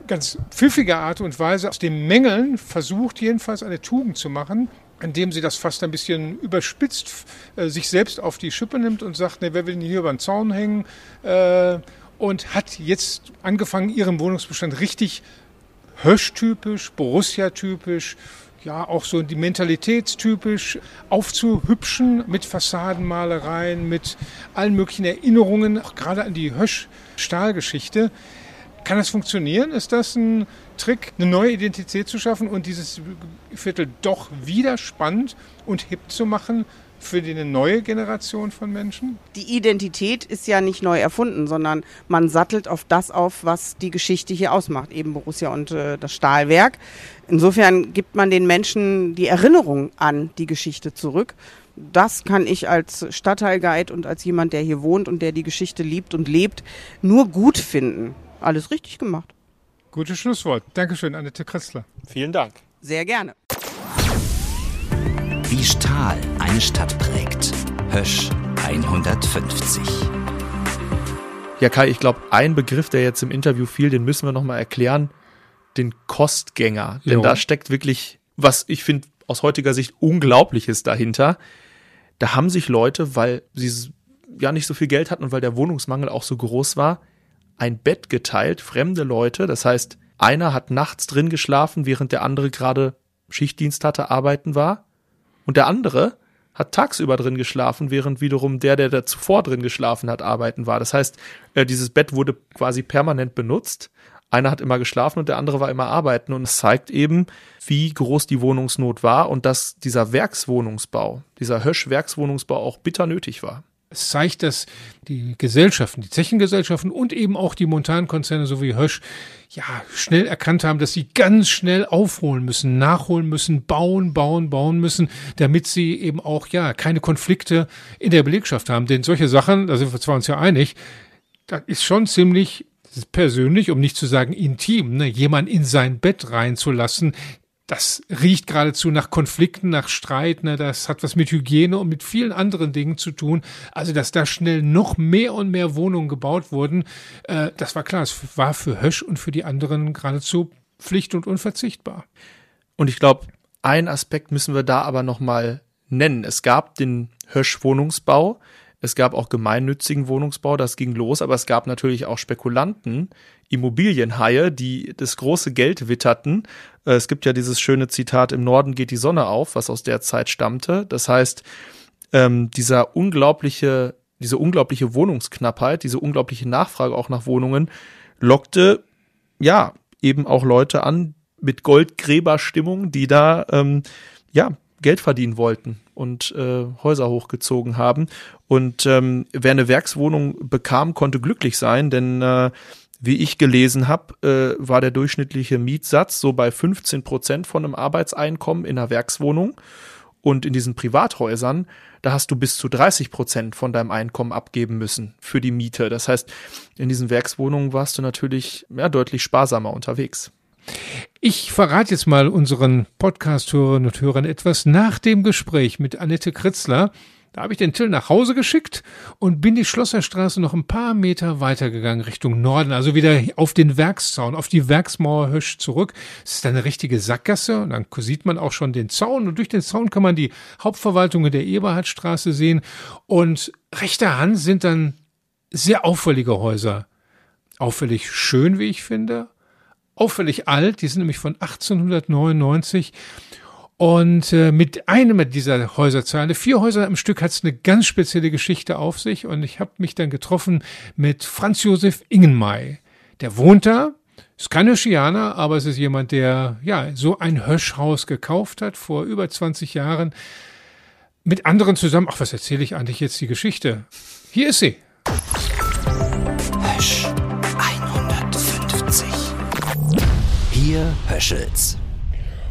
ganz pfiffige Art und Weise aus den Mängeln versucht, jedenfalls eine Tugend zu machen, indem sie das fast ein bisschen überspitzt äh, sich selbst auf die Schippe nimmt und sagt, ne, wer will denn hier über den Zaun hängen? Äh, und hat jetzt angefangen, ihren Wohnungsbestand richtig Hösch-typisch, Borussia-typisch, ja auch so die mentalitätstypisch aufzuhübschen mit Fassadenmalereien, mit allen möglichen Erinnerungen, auch gerade an die Hösch-Stahlgeschichte. Kann das funktionieren? Ist das ein Trick, eine neue Identität zu schaffen und dieses Viertel doch wieder spannend und hip zu machen für die eine neue Generation von Menschen? Die Identität ist ja nicht neu erfunden, sondern man sattelt auf das auf, was die Geschichte hier ausmacht, eben Borussia und äh, das Stahlwerk. Insofern gibt man den Menschen die Erinnerung an die Geschichte zurück. Das kann ich als Stadtteilguide und als jemand, der hier wohnt und der die Geschichte liebt und lebt, nur gut finden. Alles richtig gemacht. Gutes Schlusswort. Dankeschön, Annette Kretzler. Vielen Dank. Sehr gerne. Wie Stahl eine Stadt prägt. Hösch 150. Ja, Kai, ich glaube, ein Begriff, der jetzt im Interview fiel, den müssen wir nochmal erklären. Den Kostgänger. Denn Jo. da steckt wirklich, was ich finde, aus heutiger Sicht Unglaubliches dahinter. Da haben sich Leute, weil sie ja nicht so viel Geld hatten und weil der Wohnungsmangel auch so groß war, ein Bett geteilt, fremde Leute. Das heißt, einer hat nachts drin geschlafen, während der andere gerade Schichtdienst hatte, arbeiten war. Und der andere hat tagsüber drin geschlafen, während wiederum der, der da zuvor drin geschlafen hat, arbeiten war. Das heißt, äh, dieses Bett wurde quasi permanent benutzt. Einer hat immer geschlafen und der andere war immer arbeiten. Und es zeigt eben, wie groß die Wohnungsnot war und dass dieser Werkswohnungsbau, dieser Hösch-Werkswohnungsbau auch bitter nötig war. Es zeigt, dass die Gesellschaften, die Zechengesellschaften und eben auch die Montankonzerne so wie Hösch ja schnell erkannt haben, dass sie ganz schnell aufholen müssen, nachholen müssen, bauen, bauen, bauen müssen, damit sie eben auch ja keine Konflikte in der Belegschaft haben. Denn solche Sachen, da sind wir zwar uns ja einig, das ist schon ziemlich persönlich, um nicht zu sagen intim, ne, jemand in sein Bett reinzulassen, das riecht geradezu nach Konflikten, nach Streit, ne, das hat was mit Hygiene und mit vielen anderen Dingen zu tun. Also, dass da schnell noch mehr und mehr Wohnungen gebaut wurden, äh, das war klar, es war für Hösch und für die anderen geradezu Pflicht und unverzichtbar. Und ich glaube, einen Aspekt müssen wir da aber noch mal nennen. Es gab den Hösch-Wohnungsbau, es gab auch gemeinnützigen Wohnungsbau, das ging los, aber es gab natürlich auch Spekulanten, Immobilienhaie, die das große Geld witterten. Äh, Es gibt ja dieses schöne Zitat, im Norden geht die Sonne auf, was aus der Zeit stammte. Das heißt, ähm, dieser unglaubliche, diese unglaubliche Wohnungsknappheit, diese unglaubliche Nachfrage auch nach Wohnungen lockte ja eben auch Leute an mit Goldgräberstimmung, die da ähm, ja Geld verdienen wollten und äh, Häuser hochgezogen haben. Und ähm, wer eine Werkswohnung bekam, konnte glücklich sein, denn äh, wie ich gelesen habe, äh, war der durchschnittliche Mietsatz so bei 15 Prozent von einem Arbeitseinkommen in einer Werkswohnung. Und in diesen Privathäusern, da hast du bis zu 30 Prozent von deinem Einkommen abgeben müssen für die Miete. Das heißt, in diesen Werkswohnungen warst du natürlich ja, deutlich sparsamer unterwegs. Ich verrate jetzt mal unseren Podcast-Hörerinnen und Hörern etwas nach dem Gespräch mit Annette Kritzler. Da habe ich den Till nach Hause geschickt und bin die Schlosserstraße noch ein paar Meter weitergegangen Richtung Norden, also wieder auf den Werkszaun, auf die Werksmauer Hösch zurück. Es ist eine richtige Sackgasse und dann sieht man auch schon den Zaun und durch den Zaun kann man die Hauptverwaltung der Eberhardstraße sehen und rechter Hand sind dann sehr auffällige Häuser. Auffällig schön, wie ich finde, auffällig alt, die sind nämlich von 1899 und äh, mit einem dieser Häuserzeile, vier Häuser am Stück, hat es eine ganz spezielle Geschichte auf sich und ich habe mich dann getroffen mit Franz Josef Ingenmay. Der wohnt da, ist kein Höschianer, aber es ist jemand, der ja so ein Höschhaus gekauft hat vor über 20 Jahren. Mit anderen zusammen, ach, was erzähle ich eigentlich jetzt die Geschichte? Hier ist sie. Hier Höschels.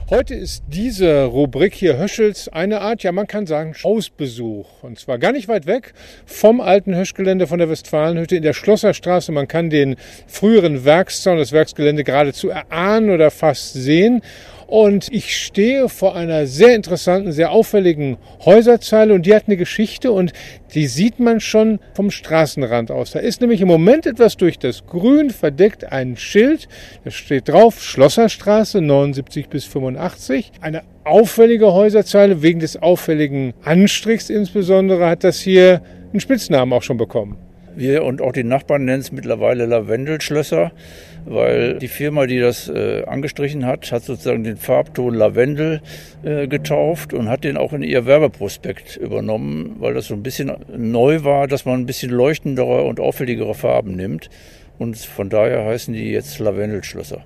Heute ist diese Rubrik hier Höschels eine Art, ja man kann sagen, Hausbesuch. Und zwar gar nicht weit weg vom alten Höschgelände von der Westfalenhütte in der Schlosserstraße. Man kann den früheren Werkszaun, das Werksgelände geradezu erahnen oder fast sehen. Und ich stehe vor einer sehr interessanten, sehr auffälligen Häuserzeile und die hat eine Geschichte und die sieht man schon vom Straßenrand aus. Da ist nämlich im Moment etwas durch das Grün verdeckt, ein Schild, da steht drauf Schlosserstraße 79 bis 85. Eine auffällige Häuserzeile, wegen des auffälligen Anstrichs insbesondere, hat das hier einen Spitznamen auch schon bekommen. Wir und auch die Nachbarn nennen es mittlerweile Lavendelschlösser, weil die Firma, die das äh, angestrichen hat, hat sozusagen den Farbton Lavendel äh, getauft und hat den auch in ihr Werbeprospekt übernommen, weil das so ein bisschen neu war, dass man ein bisschen leuchtendere und auffälligere Farben nimmt. Und von daher heißen die jetzt Lavendelschlösser.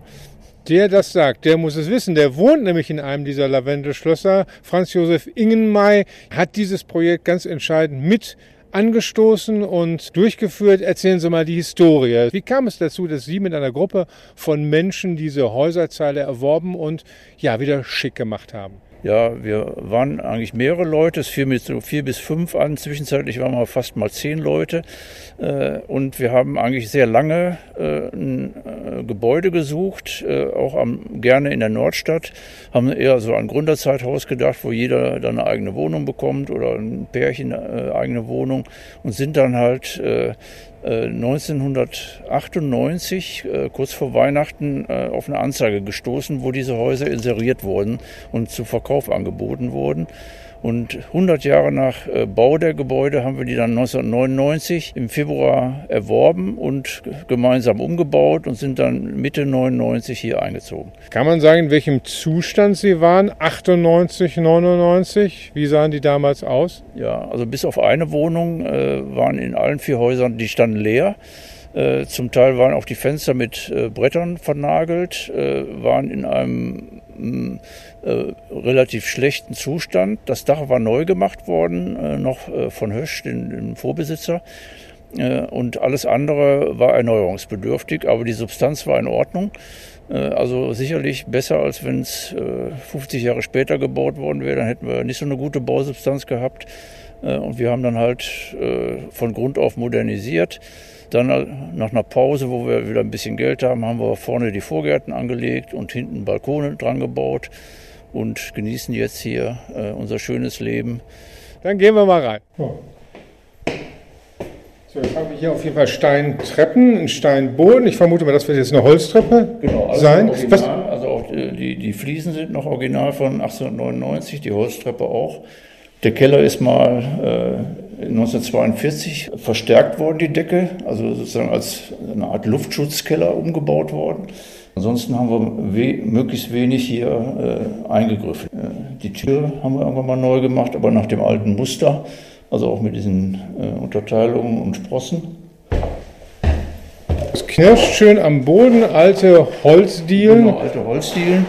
Der das sagt, der muss es wissen. Der wohnt nämlich in einem dieser Lavendelschlösser. Franz Josef Ingenmay hat dieses Projekt ganz entscheidend mit angestoßen und durchgeführt. Erzählen Sie mal die Historie. Wie kam es dazu, dass Sie mit einer Gruppe von Menschen diese Häuserzeile erworben und ja wieder schick gemacht haben? Ja, wir waren eigentlich mehrere Leute. Es fiel mit so vier bis fünf an. Zwischenzeitlich waren wir fast mal zehn Leute. Äh, und wir haben eigentlich sehr lange äh, ein äh, Gebäude gesucht, auch am, gerne in der Nordstadt. Haben eher so ein Gründerzeithaus gedacht, wo jeder dann eine eigene Wohnung bekommt oder ein Pärchen eine eigene Wohnung. Und sind dann halt 1998, äh, kurz vor Weihnachten, äh, auf eine Anzeige gestoßen, wo diese Häuser inseriert wurden und zu Verkauf angeboten wurden. Und 100 Jahre nach äh, Bau der Gebäude haben wir die dann 1999 im Februar erworben und gemeinsam umgebaut und sind dann Mitte 99 hier eingezogen. Kann man sagen, in welchem Zustand sie waren? 98, 99? Wie sahen die damals aus? Ja, also bis auf eine Wohnung äh, waren in allen vier Häusern, die standen leer. Äh, zum Teil waren auch die Fenster mit äh, Brettern vernagelt, waren in einem mm, äh, relativ schlechten Zustand. Das Dach war neu gemacht worden, äh, noch äh, von Hösch, den, dem Vorbesitzer. und alles andere war erneuerungsbedürftig, aber die Substanz war in Ordnung. Also sicherlich besser, als wenn es 50 Jahre später gebaut worden wäre. Dann hätten wir nicht so eine gute Bausubstanz gehabt. Und wir haben dann halt von Grund auf modernisiert. Dann nach einer Pause, wo wir wieder ein bisschen Geld haben, haben wir vorne die Vorgärten angelegt und hinten Balkone dran gebaut und genießen jetzt hier äh, unser schönes Leben. Dann gehen wir mal rein. So, jetzt haben wir hier auf jeden Fall Steintreppen, einen Steinboden. Ich vermute mal, das wird jetzt eine Holztreppe genau, alles sein. Original, also auch die, die Fliesen sind noch original von 1899, die Holztreppe auch. Der Keller ist mal äh, 1942 verstärkt worden, die Decke, also sozusagen als eine Art Luftschutzkeller umgebaut worden. Ansonsten haben wir we möglichst wenig hier äh, eingegriffen. Äh, die Tür haben wir irgendwann mal neu gemacht, aber nach dem alten Muster, also auch mit diesen äh, Unterteilungen und Sprossen. Es knirscht schön am Boden, alte Holzdielen. Genau, alte Holzdielen.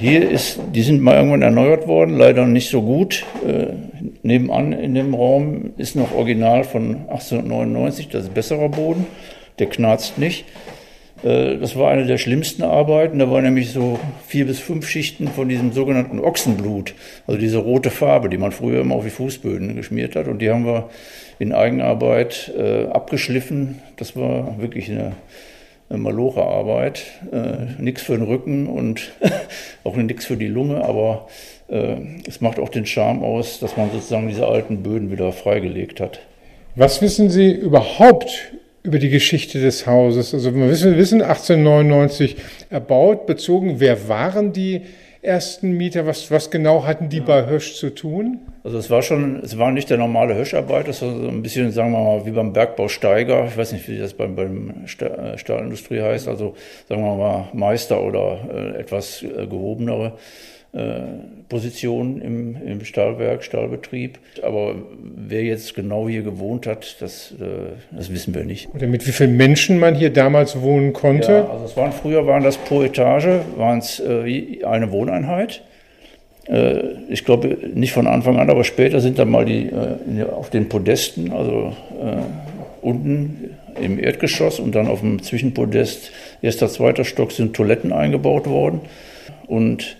Hier ist, die sind mal irgendwann erneuert worden, leider nicht so gut. Äh, nebenan in dem Raum ist noch Original von 1899, das ist besserer Boden, der knarzt nicht. Äh, das war eine der schlimmsten Arbeiten. Da waren nämlich so vier bis fünf Schichten von diesem sogenannten Ochsenblut, also diese rote Farbe, die man früher immer auf die Fußböden geschmiert hat. Und die haben wir in Eigenarbeit äh, abgeschliffen. Das war wirklich eine, eine maloche Arbeit. Äh, nichts für den Rücken und auch nichts für die Lunge, aber äh, es macht auch den Charme aus, dass man sozusagen diese alten Böden wieder freigelegt hat. Was wissen Sie überhaupt über die Geschichte des Hauses. Also wir wissen, wir wissen 1899 erbaut, bezogen. Wer waren die ersten Mieter? Was, was genau hatten die ja. bei Hösch zu tun? Also es war schon, es war nicht der normale Höscharbeit, das war so ein bisschen, sagen wir mal, wie beim Bergbau Steiger. Ich weiß nicht, wie das beim, beim Stahlindustrie heißt. Also sagen wir mal Meister oder äh, etwas äh, gehobenere. Äh, Position im, im Stahlwerk, Stahlbetrieb. Aber wer jetzt genau hier gewohnt hat, das, äh, das wissen wir nicht. Oder mit wie vielen Menschen man hier damals wohnen konnte? Ja, also es waren früher waren das pro Etage waren es äh, eine Wohneinheit. Ich glaube nicht von Anfang an, aber später sind dann mal die auf den Podesten, also unten im Erdgeschoss und dann auf dem Zwischenpodest erster, zweiter Stock sind Toiletten eingebaut worden. Und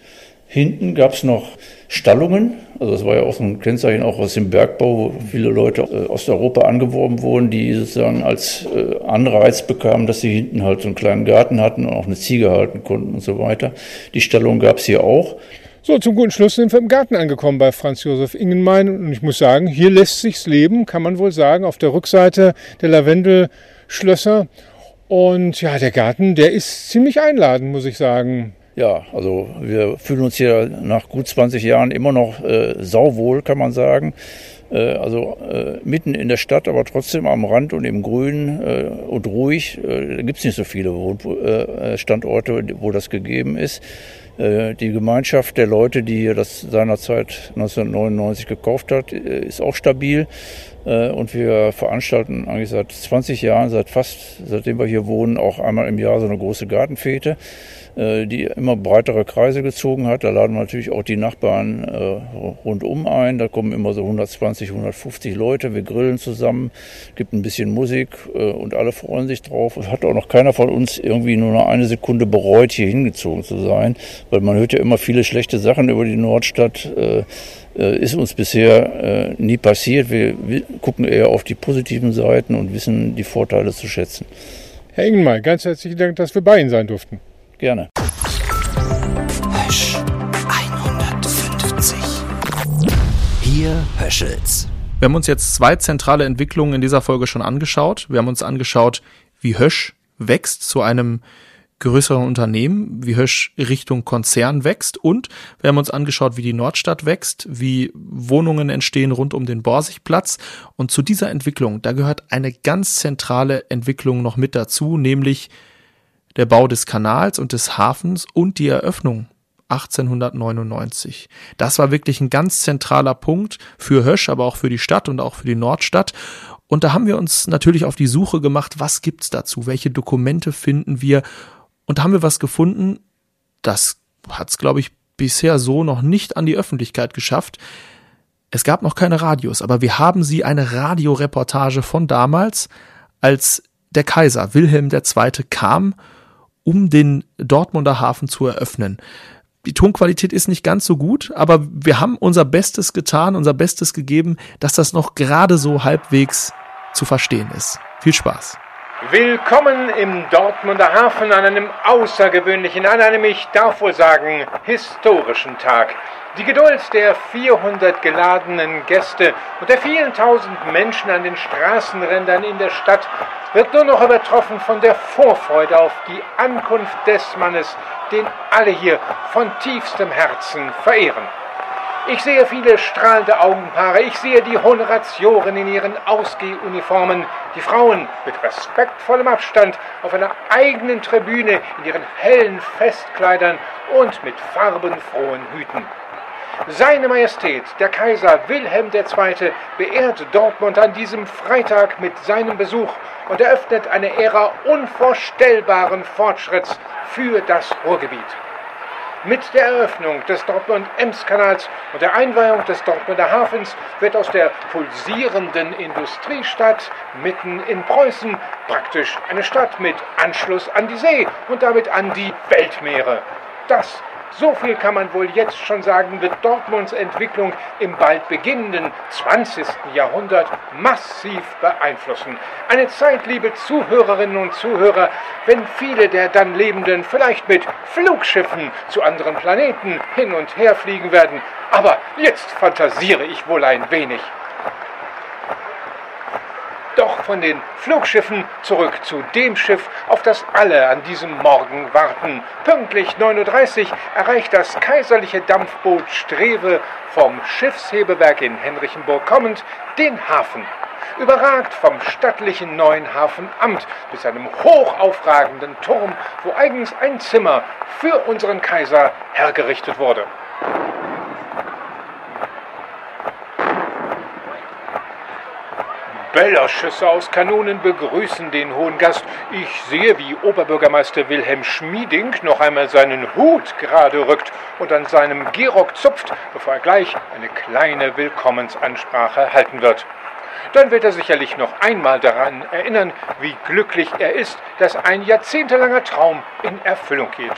Hinten gab es noch Stallungen, also das war ja auch so ein Kennzeichen auch aus dem Bergbau, wo viele Leute äh, aus Europa angeworben wurden, die sozusagen als äh, Anreiz bekamen, dass sie hinten halt so einen kleinen Garten hatten und auch eine Ziege halten konnten und so weiter. Die Stallung gab es hier auch. So, zum guten Schluss sind wir im Garten angekommen bei Franz Josef Ingenmein und ich muss sagen, hier lässt sich's leben, kann man wohl sagen, auf der Rückseite der Lavendelschlösser. Und ja, der Garten, der ist ziemlich einladend, muss ich sagen. Ja, also wir fühlen uns hier nach gut 20 Jahren immer noch äh, sauwohl, kann man sagen. Äh, also äh, mitten in der Stadt, aber trotzdem am Rand und im Grün äh, und ruhig. Äh, da gibt es nicht so viele äh, Standorte, wo das gegeben ist. Äh, die Gemeinschaft der Leute, die hier das seinerzeit 1999 gekauft hat, ist auch stabil. Und wir veranstalten eigentlich seit 20 Jahren, seit fast, seitdem wir hier wohnen, auch einmal im Jahr so eine große Gartenfete. Äh, die immer breitere Kreise gezogen hat. Da laden wir natürlich auch die Nachbarn äh, rundum ein. Da kommen immer so 120, 150 Leute. Wir grillen zusammen, gibt ein bisschen Musik äh, und alle freuen sich drauf. Es hat auch noch keiner von uns irgendwie nur noch eine Sekunde bereut, hier hingezogen zu sein, weil man hört ja immer viele schlechte Sachen über die Nordstadt. Ist uns bisher nie passiert. Wir gucken eher auf die positiven Seiten und wissen die Vorteile zu schätzen. Herr Ingenmal, ganz herzlichen Dank, dass wir bei Ihnen sein durften. Gerne. Hösch 150. Hier Höschels. Wir haben uns jetzt zwei zentrale Entwicklungen in dieser Folge schon angeschaut. Wir haben uns angeschaut, wie Hösch wächst zu einem größeren Unternehmen, wie Hösch Richtung Konzern wächst und wir haben uns angeschaut, wie die Nordstadt wächst, wie Wohnungen entstehen rund um den Borsigplatz und zu dieser Entwicklung, da gehört eine ganz zentrale Entwicklung noch mit dazu, nämlich der Bau des Kanals und des Hafens und die Eröffnung 1899. Das war wirklich ein ganz zentraler Punkt für Hösch, aber auch für die Stadt und auch für die Nordstadt. Und da haben wir uns natürlich auf die Suche gemacht, was gibt's dazu? Welche Dokumente finden wir? Und da haben wir was gefunden, das hat's, glaube ich, bisher so noch nicht an die Öffentlichkeit geschafft. Es gab noch keine Radios, aber wir haben sie eine Radioreportage von damals, als der Kaiser Wilhelm II. kam um den Dortmunder Hafen zu eröffnen. Die Tonqualität ist nicht ganz so gut, aber wir haben unser Bestes getan, unser Bestes gegeben, dass das noch gerade so halbwegs zu verstehen ist. Viel Spaß. Willkommen im Dortmunder Hafen an einem außergewöhnlichen, an einem, ich darf wohl sagen, historischen Tag. Die Geduld der 400 geladenen Gäste und der vielen tausend Menschen an den Straßenrändern in der Stadt wird nur noch übertroffen von der Vorfreude auf die Ankunft des Mannes, den alle hier von tiefstem Herzen verehren. Ich sehe viele strahlende Augenpaare, ich sehe die Honoratioren in ihren Ausgehuniformen, die Frauen mit respektvollem Abstand auf einer eigenen Tribüne in ihren hellen Festkleidern und mit farbenfrohen Hüten. Seine Majestät, der Kaiser Wilhelm II., beehrt Dortmund an diesem Freitag mit seinem Besuch und eröffnet eine Ära unvorstellbaren Fortschritts für das Ruhrgebiet. Mit der Eröffnung des Dortmund-Ems-Kanals und der Einweihung des Dortmunder Hafens wird aus der pulsierenden Industriestadt mitten in Preußen praktisch eine Stadt mit Anschluss an die See und damit an die Weltmeere. Das so viel kann man wohl jetzt schon sagen, wird Dortmunds Entwicklung im bald beginnenden 20. Jahrhundert massiv beeinflussen. Eine Zeit, liebe Zuhörerinnen und Zuhörer, wenn viele der dann Lebenden vielleicht mit Flugschiffen zu anderen Planeten hin und her fliegen werden. Aber jetzt fantasiere ich wohl ein wenig. Doch von den Flugschiffen zurück zu dem Schiff, auf das alle an diesem Morgen warten. Pünktlich 9.30 Uhr erreicht das kaiserliche Dampfboot Strewe vom Schiffshebewerk in Henrichenburg kommend den Hafen. Überragt vom stattlichen neuen Hafenamt bis einem hochaufragenden Turm, wo eigens ein Zimmer für unseren Kaiser hergerichtet wurde. Böllerschüsse aus Kanonen begrüßen den hohen Gast. Ich sehe, wie Oberbürgermeister Wilhelm Schmieding noch einmal seinen Hut gerade rückt und an seinem Gehrock zupft, bevor er gleich eine kleine Willkommensansprache halten wird. Dann wird er sicherlich noch einmal daran erinnern, wie glücklich er ist, dass ein jahrzehntelanger Traum in Erfüllung geht.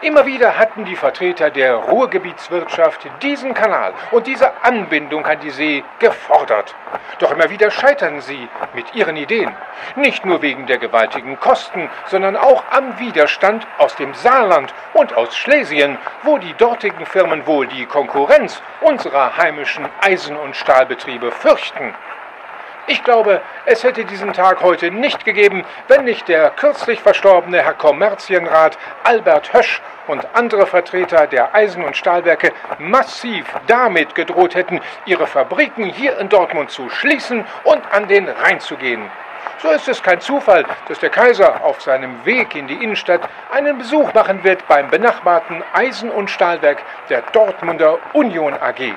Immer wieder hatten die Vertreter der Ruhrgebietswirtschaft diesen Kanal und diese Anbindung an die See gefordert. Doch immer wieder scheitern sie mit ihren Ideen. Nicht nur wegen der gewaltigen Kosten, sondern auch am Widerstand aus dem Saarland und aus Schlesien, wo die dortigen Firmen wohl die Konkurrenz unserer heimischen Eisen- und Stahlbetriebe fürchten. Ich glaube, es hätte diesen Tag heute nicht gegeben, wenn nicht der kürzlich verstorbene Herr Kommerzienrat Albert Hösch und andere Vertreter der Eisen- und Stahlwerke massiv damit gedroht hätten, ihre Fabriken hier in Dortmund zu schließen und an den Rhein zu gehen. So ist es kein Zufall, dass der Kaiser auf seinem Weg in die Innenstadt einen Besuch machen wird beim benachbarten Eisen- und Stahlwerk der Dortmunder Union AG.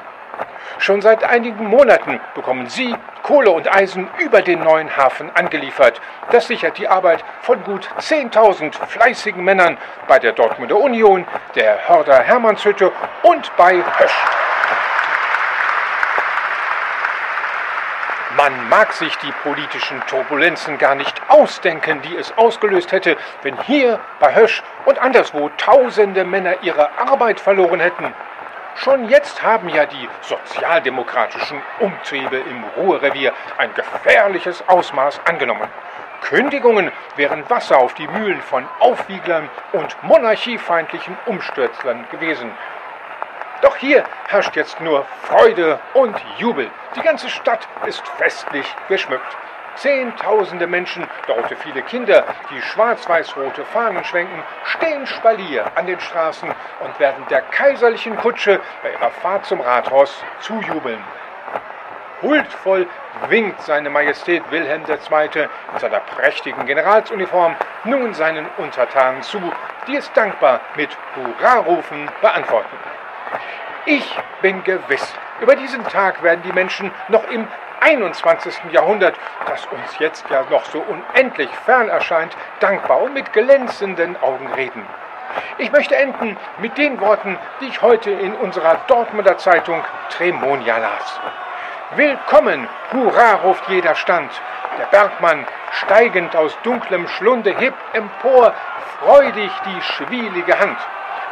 Schon seit einigen Monaten bekommen Sie Kohle und Eisen über den neuen Hafen angeliefert. Das sichert die Arbeit von gut 10.000 fleißigen Männern bei der Dortmunder Union, der Hörder Hermannshütte und bei Hösch. Man mag sich die politischen Turbulenzen gar nicht ausdenken, die es ausgelöst hätte, wenn hier bei Hösch und anderswo tausende Männer ihre Arbeit verloren hätten. Schon jetzt haben ja die sozialdemokratischen Umtriebe im Ruhrrevier ein gefährliches Ausmaß angenommen. Kündigungen wären Wasser auf die Mühlen von Aufwieglern und monarchiefeindlichen Umstürzlern gewesen. Doch hier herrscht jetzt nur Freude und Jubel. Die ganze Stadt ist festlich geschmückt. Zehntausende Menschen, darunter viele Kinder, die schwarz-weiß-rote Fahnen schwenken, stehen Spalier an den Straßen und werden der kaiserlichen Kutsche bei ihrer Fahrt zum Rathaus zujubeln. Huldvoll winkt seine Majestät Wilhelm II. in seiner prächtigen Generalsuniform nun seinen Untertanen zu, die es dankbar mit Hurrarufen beantworten. Ich bin gewiss, über diesen Tag werden die Menschen noch im 21. Jahrhundert, das uns jetzt ja noch so unendlich fern erscheint, dankbar und mit glänzenden Augen reden. Ich möchte enden mit den Worten, die ich heute in unserer Dortmunder Zeitung Tremonia las. Willkommen, Hurra ruft jeder Stand. Der Bergmann, steigend aus dunklem Schlunde, hebt empor freudig die schwielige Hand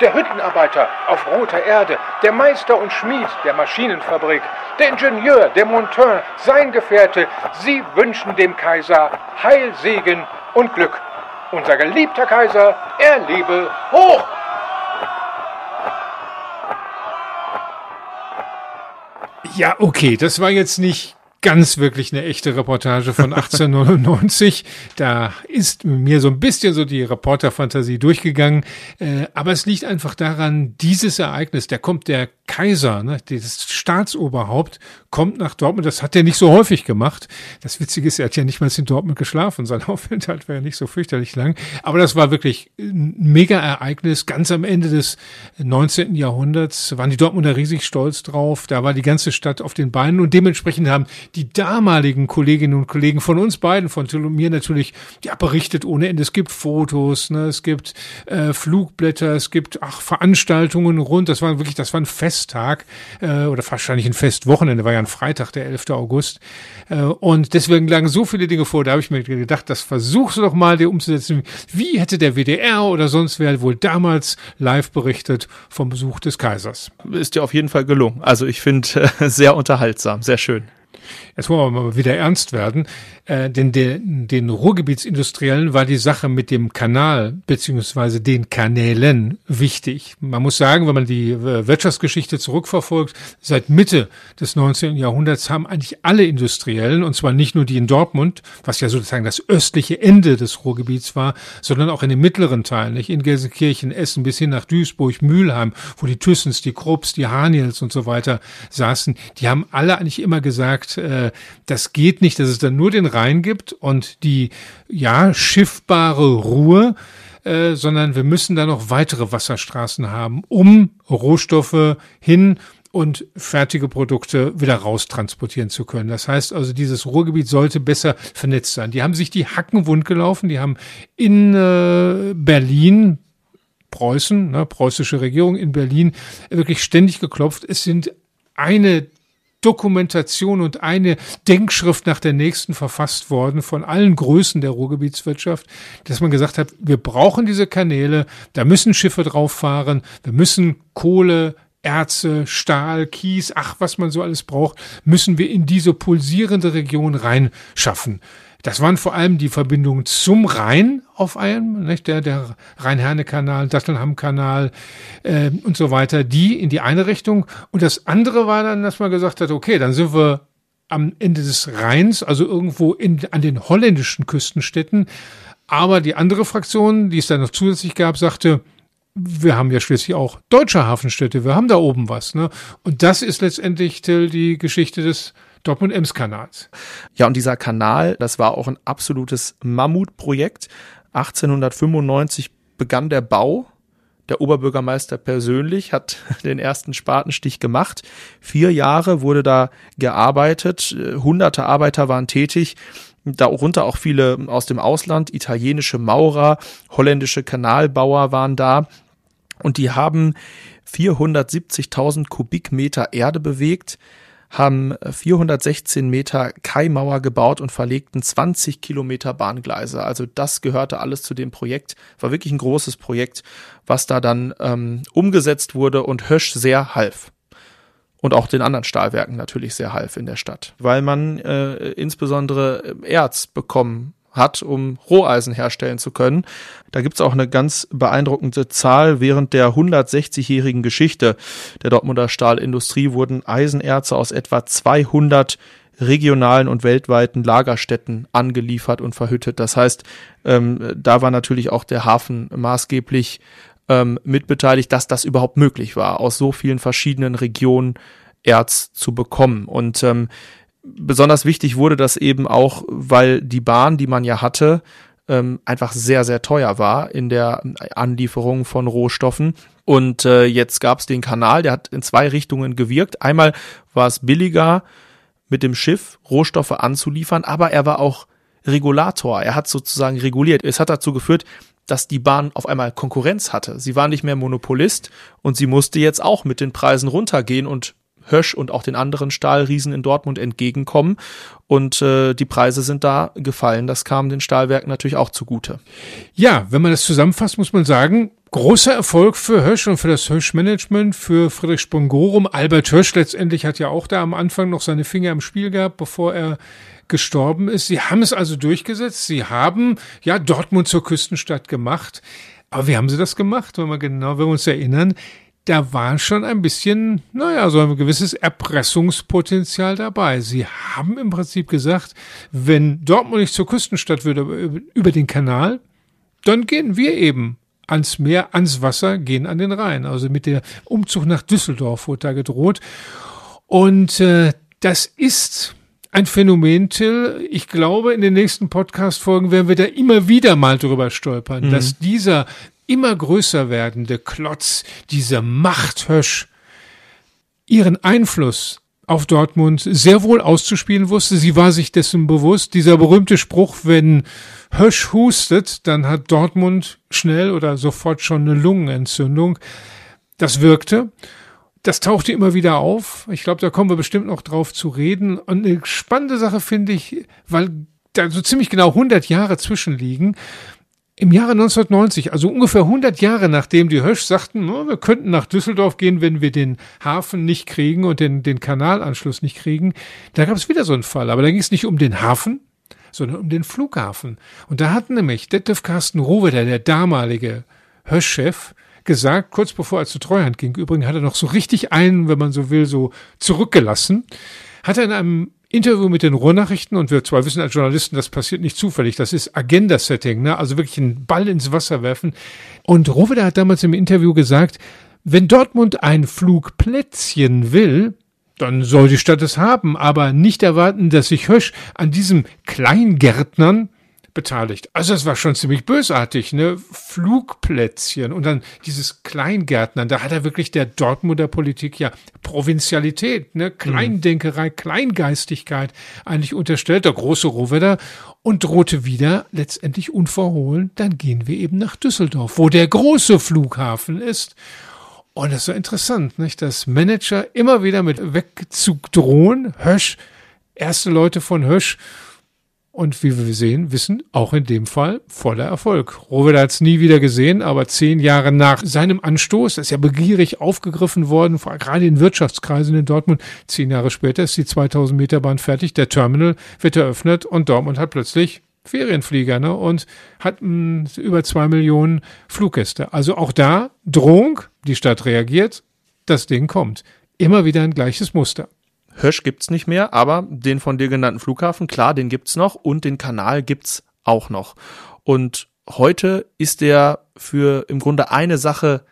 der Hüttenarbeiter auf roter Erde, der Meister und Schmied der Maschinenfabrik, der Ingenieur, der Monteur, sein Gefährte, sie wünschen dem Kaiser Heil, Segen und Glück. Unser geliebter Kaiser, er lebe hoch! Ja, okay, das war jetzt nicht ganz wirklich eine echte Reportage von 1899. da ist mir so ein bisschen so die Reporterfantasie durchgegangen. Äh, aber es liegt einfach daran, dieses Ereignis, da kommt der Kaiser, ne, das Staatsoberhaupt, kommt nach Dortmund. Das hat er nicht so häufig gemacht. Das Witzige ist, er hat ja nicht mal in Dortmund geschlafen. Sein Aufenthalt war ja nicht so fürchterlich lang. Aber das war wirklich ein Mega-Ereignis. Ganz am Ende des 19. Jahrhunderts waren die Dortmunder riesig stolz drauf. Da war die ganze Stadt auf den Beinen und dementsprechend haben die damaligen Kolleginnen und Kollegen von uns beiden, von Till und mir natürlich, ja, berichtet ohne Ende. Es gibt Fotos, ne, es gibt äh, Flugblätter, es gibt ach, Veranstaltungen rund. Das war wirklich, das war ein Festtag äh, oder wahrscheinlich ein Festwochenende, war ja ein Freitag, der 11. August. Äh, und deswegen lagen so viele Dinge vor, da habe ich mir gedacht, das versuchst du doch mal dir umzusetzen. Wie hätte der WDR oder sonst wer wohl damals live berichtet vom Besuch des Kaisers? Ist dir auf jeden Fall gelungen. Also ich finde äh, sehr unterhaltsam, sehr schön. Jetzt wollen wir mal wieder ernst werden. Äh, denn der, den Ruhrgebietsindustriellen war die Sache mit dem Kanal beziehungsweise den Kanälen wichtig. Man muss sagen, wenn man die äh, Wirtschaftsgeschichte zurückverfolgt, seit Mitte des 19. Jahrhunderts haben eigentlich alle Industriellen, und zwar nicht nur die in Dortmund, was ja sozusagen das östliche Ende des Ruhrgebiets war, sondern auch in den mittleren Teilen, nicht in Gelsenkirchen, Essen bis hin nach Duisburg, Mülheim, wo die Thyssens, die Krupps, die Haniels und so weiter saßen, die haben alle eigentlich immer gesagt, das geht nicht, dass es dann nur den Rhein gibt und die ja schiffbare Ruhe, äh, sondern wir müssen da noch weitere Wasserstraßen haben, um Rohstoffe hin und fertige Produkte wieder raustransportieren zu können. Das heißt also, dieses Ruhrgebiet sollte besser vernetzt sein. Die haben sich die Hacken wund gelaufen, die haben in äh, Berlin Preußen, ne, preußische Regierung in Berlin, wirklich ständig geklopft. Es sind eine Dokumentation und eine Denkschrift nach der nächsten verfasst worden von allen Größen der Ruhrgebietswirtschaft, dass man gesagt hat, wir brauchen diese Kanäle, da müssen Schiffe drauf fahren, wir müssen Kohle, Erze, Stahl, Kies, ach, was man so alles braucht, müssen wir in diese pulsierende Region reinschaffen. Das waren vor allem die Verbindungen zum Rhein auf einem, nicht? der, der Rhein-Herne-Kanal, Dattelham-Kanal äh, und so weiter, die in die eine Richtung. Und das andere war dann, dass man gesagt hat, okay, dann sind wir am Ende des Rheins, also irgendwo in, an den holländischen Küstenstädten. Aber die andere Fraktion, die es dann noch zusätzlich gab, sagte, wir haben ja schließlich auch deutsche Hafenstädte, wir haben da oben was. Ne? Und das ist letztendlich Till, die Geschichte des Dortmund-Ems-Kanals. Ja, und dieser Kanal, das war auch ein absolutes Mammutprojekt. 1895 begann der Bau. Der Oberbürgermeister persönlich hat den ersten Spatenstich gemacht. Vier Jahre wurde da gearbeitet. Hunderte Arbeiter waren tätig darunter auch viele aus dem Ausland, italienische Maurer, holländische Kanalbauer waren da und die haben 470.000 Kubikmeter Erde bewegt, haben 416 Meter Kaimauer gebaut und verlegten 20 Kilometer Bahngleise. Also das gehörte alles zu dem Projekt. War wirklich ein großes Projekt, was da dann ähm, umgesetzt wurde und Hösch sehr half und auch den anderen Stahlwerken natürlich sehr half in der Stadt, weil man äh, insbesondere Erz bekommen hat, um Roheisen herstellen zu können. Da gibt's auch eine ganz beeindruckende Zahl. Während der 160-jährigen Geschichte der Dortmunder Stahlindustrie wurden Eisenerze aus etwa 200 regionalen und weltweiten Lagerstätten angeliefert und verhüttet. Das heißt, ähm, da war natürlich auch der Hafen maßgeblich ähm, mitbeteiligt, dass das überhaupt möglich war, aus so vielen verschiedenen Regionen Erz zu bekommen. Und ähm, besonders wichtig wurde das eben auch, weil die Bahn, die man ja hatte, ähm, einfach sehr, sehr teuer war in der Anlieferung von Rohstoffen. Und äh, jetzt gab es den Kanal, der hat in zwei Richtungen gewirkt. Einmal war es billiger, mit dem Schiff Rohstoffe anzuliefern, aber er war auch Regulator. Er hat sozusagen reguliert. Es hat dazu geführt, dass die Bahn auf einmal Konkurrenz hatte. Sie war nicht mehr Monopolist und sie musste jetzt auch mit den Preisen runtergehen und Hösch und auch den anderen Stahlriesen in Dortmund entgegenkommen. Und äh, die Preise sind da gefallen. Das kam den Stahlwerken natürlich auch zugute. Ja, wenn man das zusammenfasst, muss man sagen, großer Erfolg für Hösch und für das Hösch-Management, für Friedrich Spongorum. Albert Hösch letztendlich hat ja auch da am Anfang noch seine Finger im Spiel gehabt, bevor er gestorben ist. Sie haben es also durchgesetzt. Sie haben ja Dortmund zur Küstenstadt gemacht. Aber wie haben sie das gemacht, wenn wir genau, wenn wir uns erinnern? Da war schon ein bisschen, naja, so ein gewisses Erpressungspotenzial dabei. Sie haben im Prinzip gesagt, wenn Dortmund nicht zur Küstenstadt würde, über den Kanal, dann gehen wir eben ans Meer, ans Wasser, gehen an den Rhein. Also mit der Umzug nach Düsseldorf wurde da gedroht. Und äh, das ist ein Phänomen, Till. Ich glaube, in den nächsten Podcast-Folgen werden wir da immer wieder mal drüber stolpern, mhm. dass dieser immer größer werdende Klotz, dieser Machthösch, ihren Einfluss auf Dortmund sehr wohl auszuspielen wusste. Sie war sich dessen bewusst. Dieser berühmte Spruch, wenn Hösch hustet, dann hat Dortmund schnell oder sofort schon eine Lungenentzündung. Das wirkte das tauchte immer wieder auf. Ich glaube, da kommen wir bestimmt noch drauf zu reden. Und eine spannende Sache finde ich, weil da so ziemlich genau 100 Jahre zwischenliegen. Im Jahre 1990, also ungefähr 100 Jahre nachdem die Hösch sagten, wir könnten nach Düsseldorf gehen, wenn wir den Hafen nicht kriegen und den, den Kanalanschluss nicht kriegen, da gab es wieder so einen Fall. Aber da ging es nicht um den Hafen, sondern um den Flughafen. Und da hat nämlich Detlef Carsten Rohweder, der damalige Hösch-Chef, gesagt, kurz bevor er zu Treuhand ging, übrigens hat er noch so richtig einen, wenn man so will, so zurückgelassen, hat er in einem Interview mit den Ruhrnachrichten, und wir zwar wissen als Journalisten, das passiert nicht zufällig, das ist Agenda-Setting, ne? also wirklich einen Ball ins Wasser werfen. Und Rohweder hat damals im Interview gesagt, wenn Dortmund ein Flugplätzchen will, dann soll die Stadt es haben, aber nicht erwarten, dass sich Hösch an diesem Kleingärtnern beteiligt. Also das war schon ziemlich bösartig, ne? Flugplätzchen und dann dieses Kleingärtnern, da hat er wirklich der Dortmunder Politik ja Provinzialität, ne? Kleindenkerei, Kleingeistigkeit eigentlich unterstellt, der große Rohwedder und drohte wieder letztendlich unverhohlen, dann gehen wir eben nach Düsseldorf, wo der große Flughafen ist. Und das ist so interessant, nicht? dass Manager immer wieder mit Wegzug drohen. Hösch, erste Leute von Hösch und wie wir sehen, wissen, auch in dem Fall voller Erfolg. Robert hat es nie wieder gesehen, aber zehn Jahre nach seinem Anstoß, das ist ja begierig aufgegriffen worden, gerade in Wirtschaftskreisen in Dortmund. Zehn Jahre später ist die 2000 Meter Bahn fertig, der Terminal wird eröffnet und Dortmund hat plötzlich Ferienflieger ne, und hat mh, hm, über zwei Millionen Fluggäste. Also auch da Drohung, die Stadt reagiert, das Ding kommt. Immer wieder ein gleiches Muster. Hösch gibt's nicht mehr, aber den von dir genannten Flughafen, klar, den gibt's noch und den Kanal gibt's auch noch. Und heute ist der für im Grunde eine Sache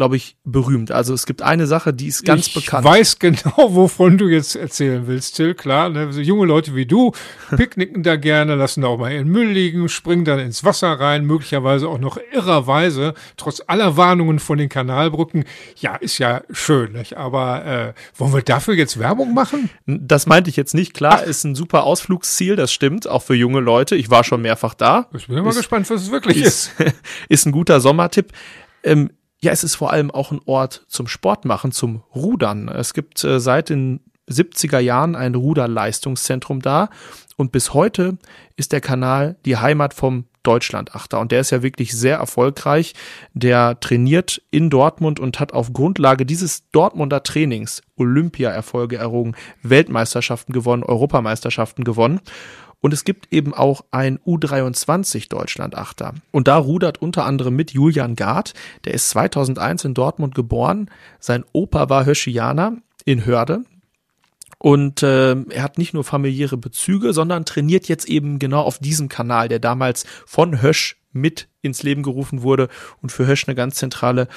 glaube ich, berühmt. Also es gibt eine Sache, die ist ganz ich bekannt. Ich weiß genau, wovon du jetzt erzählen willst, Till. Klar, ne? so junge Leute wie du picknicken da gerne, lassen da auch mal ihren Müll liegen, springen dann ins Wasser rein, möglicherweise auch noch irrerweise, trotz aller Warnungen von den Kanalbrücken. Ja, ist ja schön, nicht? aber äh, wollen wir dafür jetzt Werbung machen? Das meinte ich jetzt nicht. Klar, Ach. ist ein super Ausflugsziel, das stimmt, auch für junge Leute. Ich war schon mehrfach da. Ich bin immer ist, gespannt, was es wirklich ist. Ist, ist ein guter Sommertipp. Ähm, ja, es ist vor allem auch ein Ort zum Sport machen, zum Rudern. Es gibt äh, seit den 70er Jahren ein Ruderleistungszentrum da und bis heute ist der Kanal die Heimat vom Deutschlandachter und der ist ja wirklich sehr erfolgreich. Der trainiert in Dortmund und hat auf Grundlage dieses Dortmunder Trainings Olympia-Erfolge errungen, Weltmeisterschaften gewonnen, Europameisterschaften gewonnen und es gibt eben auch ein U23 Deutschland-Achter. Und da rudert unter anderem mit Julian Gard. Der ist 2001 in Dortmund geboren. Sein Opa war Höschianer in Hörde. Und äh, er hat nicht nur familiäre Bezüge, sondern trainiert jetzt eben genau auf diesem Kanal, der damals von Hösch mit ins Leben gerufen wurde und für Hösch eine ganz zentrale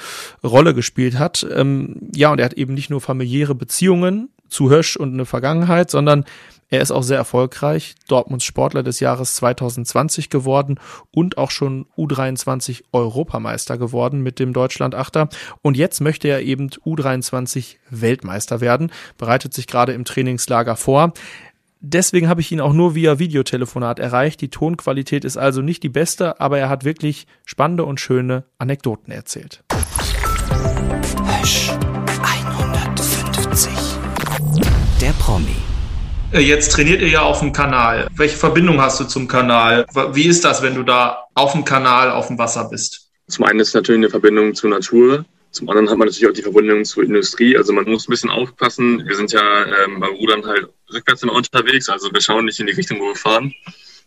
Rolle gespielt hat. Ähm, ja, und er hat eben nicht nur familiäre Beziehungen zu Hösch und eine Vergangenheit, sondern er ist auch sehr erfolgreich, Dortmunds Sportler des Jahres 2020 geworden und auch schon U23 Europameister geworden mit dem Deutschland-Achter. Und jetzt möchte er eben U23 Weltmeister werden, bereitet sich gerade im Trainingslager vor. Deswegen habe ich ihn auch nur via Videotelefonat erreicht. Die Tonqualität ist also nicht die beste, aber er hat wirklich spannende und schöne Anekdoten erzählt. Hösch 150. Der Promi. Äh, jetzt trainiert ihr ja auf dem Kanal. Welche Verbindung hast du zum Kanal? Wie ist das, wenn du da auf dem Kanal auf dem Wasser bist? Zum einen ist es natürlich eine Verbindung zur Natur. Zum anderen hat man natürlich auch die Verbindung zur Industrie. Also man muss ein bisschen aufpassen. Wir sind ja ähm, beim Rudern halt rückwärts immer unterwegs. Also wir schauen nicht in die Richtung, wo wir fahren.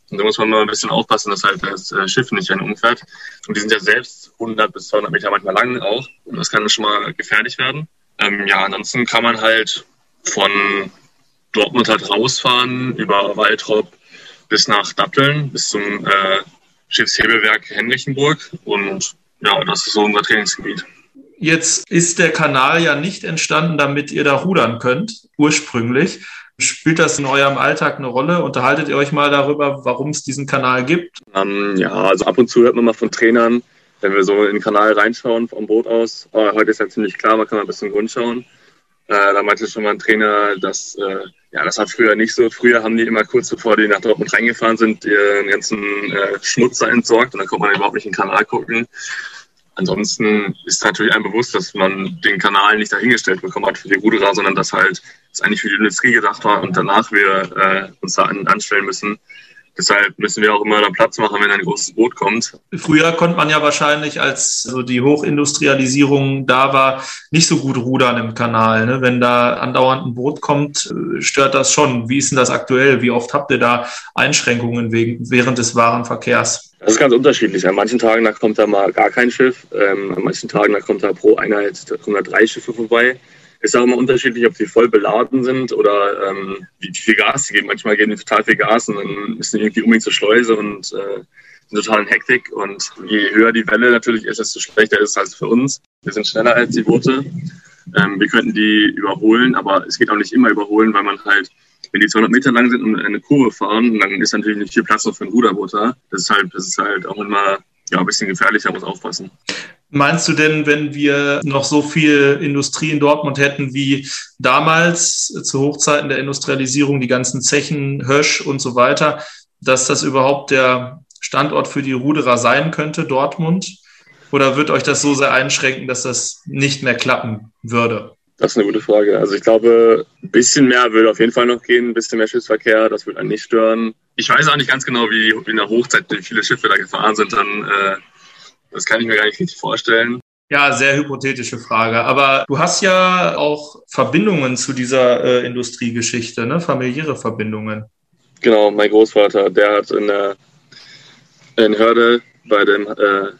Und da muss man mal ein bisschen aufpassen, dass halt das äh, Schiff nicht einen umfährt. Und die sind ja selbst 100 bis 200 Meter manchmal lang auch. Und das kann schon mal gefährlich werden. Ähm, ja, ansonsten kann man halt von Dortmund halt rausfahren über Waldrop bis nach Datteln, bis zum äh, Schiffshebewerk Henrichenburg. Und ja, das ist so unser Trainingsgebiet. Jetzt ist der Kanal ja nicht entstanden, damit ihr da rudern könnt, ursprünglich. Spielt das in eurem Alltag eine Rolle? Unterhaltet ihr euch mal darüber, warum es diesen Kanal gibt? Ähm, ja, also ab und zu hört man mal von Trainern, wenn wir so in den Kanal reinschauen vom Boot aus. Aber heute ist ja ziemlich klar, man kann mal bis zum Grund schauen. Äh, da meinte schon mal ein Trainer, dass äh, ja, das war früher nicht so. Früher haben die immer kurz bevor die nach Dortmund reingefahren sind, ihren ganzen äh, Schmutz da entsorgt und dann konnte man überhaupt nicht in den Kanal gucken. Ansonsten ist natürlich einem bewusst, dass man den Kanal nicht dahingestellt bekommen hat für die Ruderer, sondern dass halt es eigentlich für die Industrie gedacht war und danach wir äh, uns da an, anstellen müssen. Deshalb müssen wir auch immer dann Platz machen, wenn ein großes Boot kommt. Früher konnte man ja wahrscheinlich, als so die Hochindustrialisierung da war, nicht so gut rudern im Kanal. Ne? Wenn da andauernd ein Boot kommt, äh, stört das schon. Wie ist denn das aktuell? Wie oft habt ihr da Einschränkungen wegen, während des Warenverkehrs? Das ist ganz unterschiedlich. An manchen Tagen da kommt da mal gar kein Schiff. Ähm, an manchen Tagen da kommt da pro Einheit da kommen da drei Schiffe vorbei. Ist auch immer unterschiedlich, ob die voll beladen sind oder ähm, wie, viel Gas sie geben. Manchmal geben die total viel Gas und dann müssen die irgendwie unbedingt zur Schleuse und äh, sind total in Hektik. Und je höher die Welle natürlich ist, desto schlechter ist es halt für uns. Wir sind schneller als die Boote. Ähm, wir könnten die überholen, aber es geht auch nicht immer überholen, weil man halt, wenn die 200 Meter lang sind und eine Kurve fahren, dann ist natürlich nicht viel Platz noch für einen Ruderboot da. Deshalb ist es halt auch immer ja, ein bisschen gefährlicher, muss aufpassen. Meinst du denn, wenn wir noch so viel Industrie in Dortmund hätten wie damals zu Hochzeiten der Industrialisierung, die ganzen Zechen, Hösch und so weiter, dass das überhaupt der Standort für die Ruderer sein könnte, Dortmund? Oder wird euch das so sehr einschränken, dass das nicht mehr klappen würde? Das ist eine gute Frage. Also ich glaube, ein bisschen mehr würde auf jeden Fall noch gehen, ein bisschen mehr Schiffsverkehr, das würde einen nicht stören. Ich weiß auch nicht ganz genau, wie in der Hochzeit wie viele Schiffe da gefahren sind. Dann äh, das kann ich mir gar nicht richtig vorstellen. Ja, sehr hypothetische Frage. Aber du hast ja auch Verbindungen zu dieser äh, Industriegeschichte, ne? familiäre Verbindungen. Genau, mein Großvater, der hat in, der, in Hörde bei dem äh,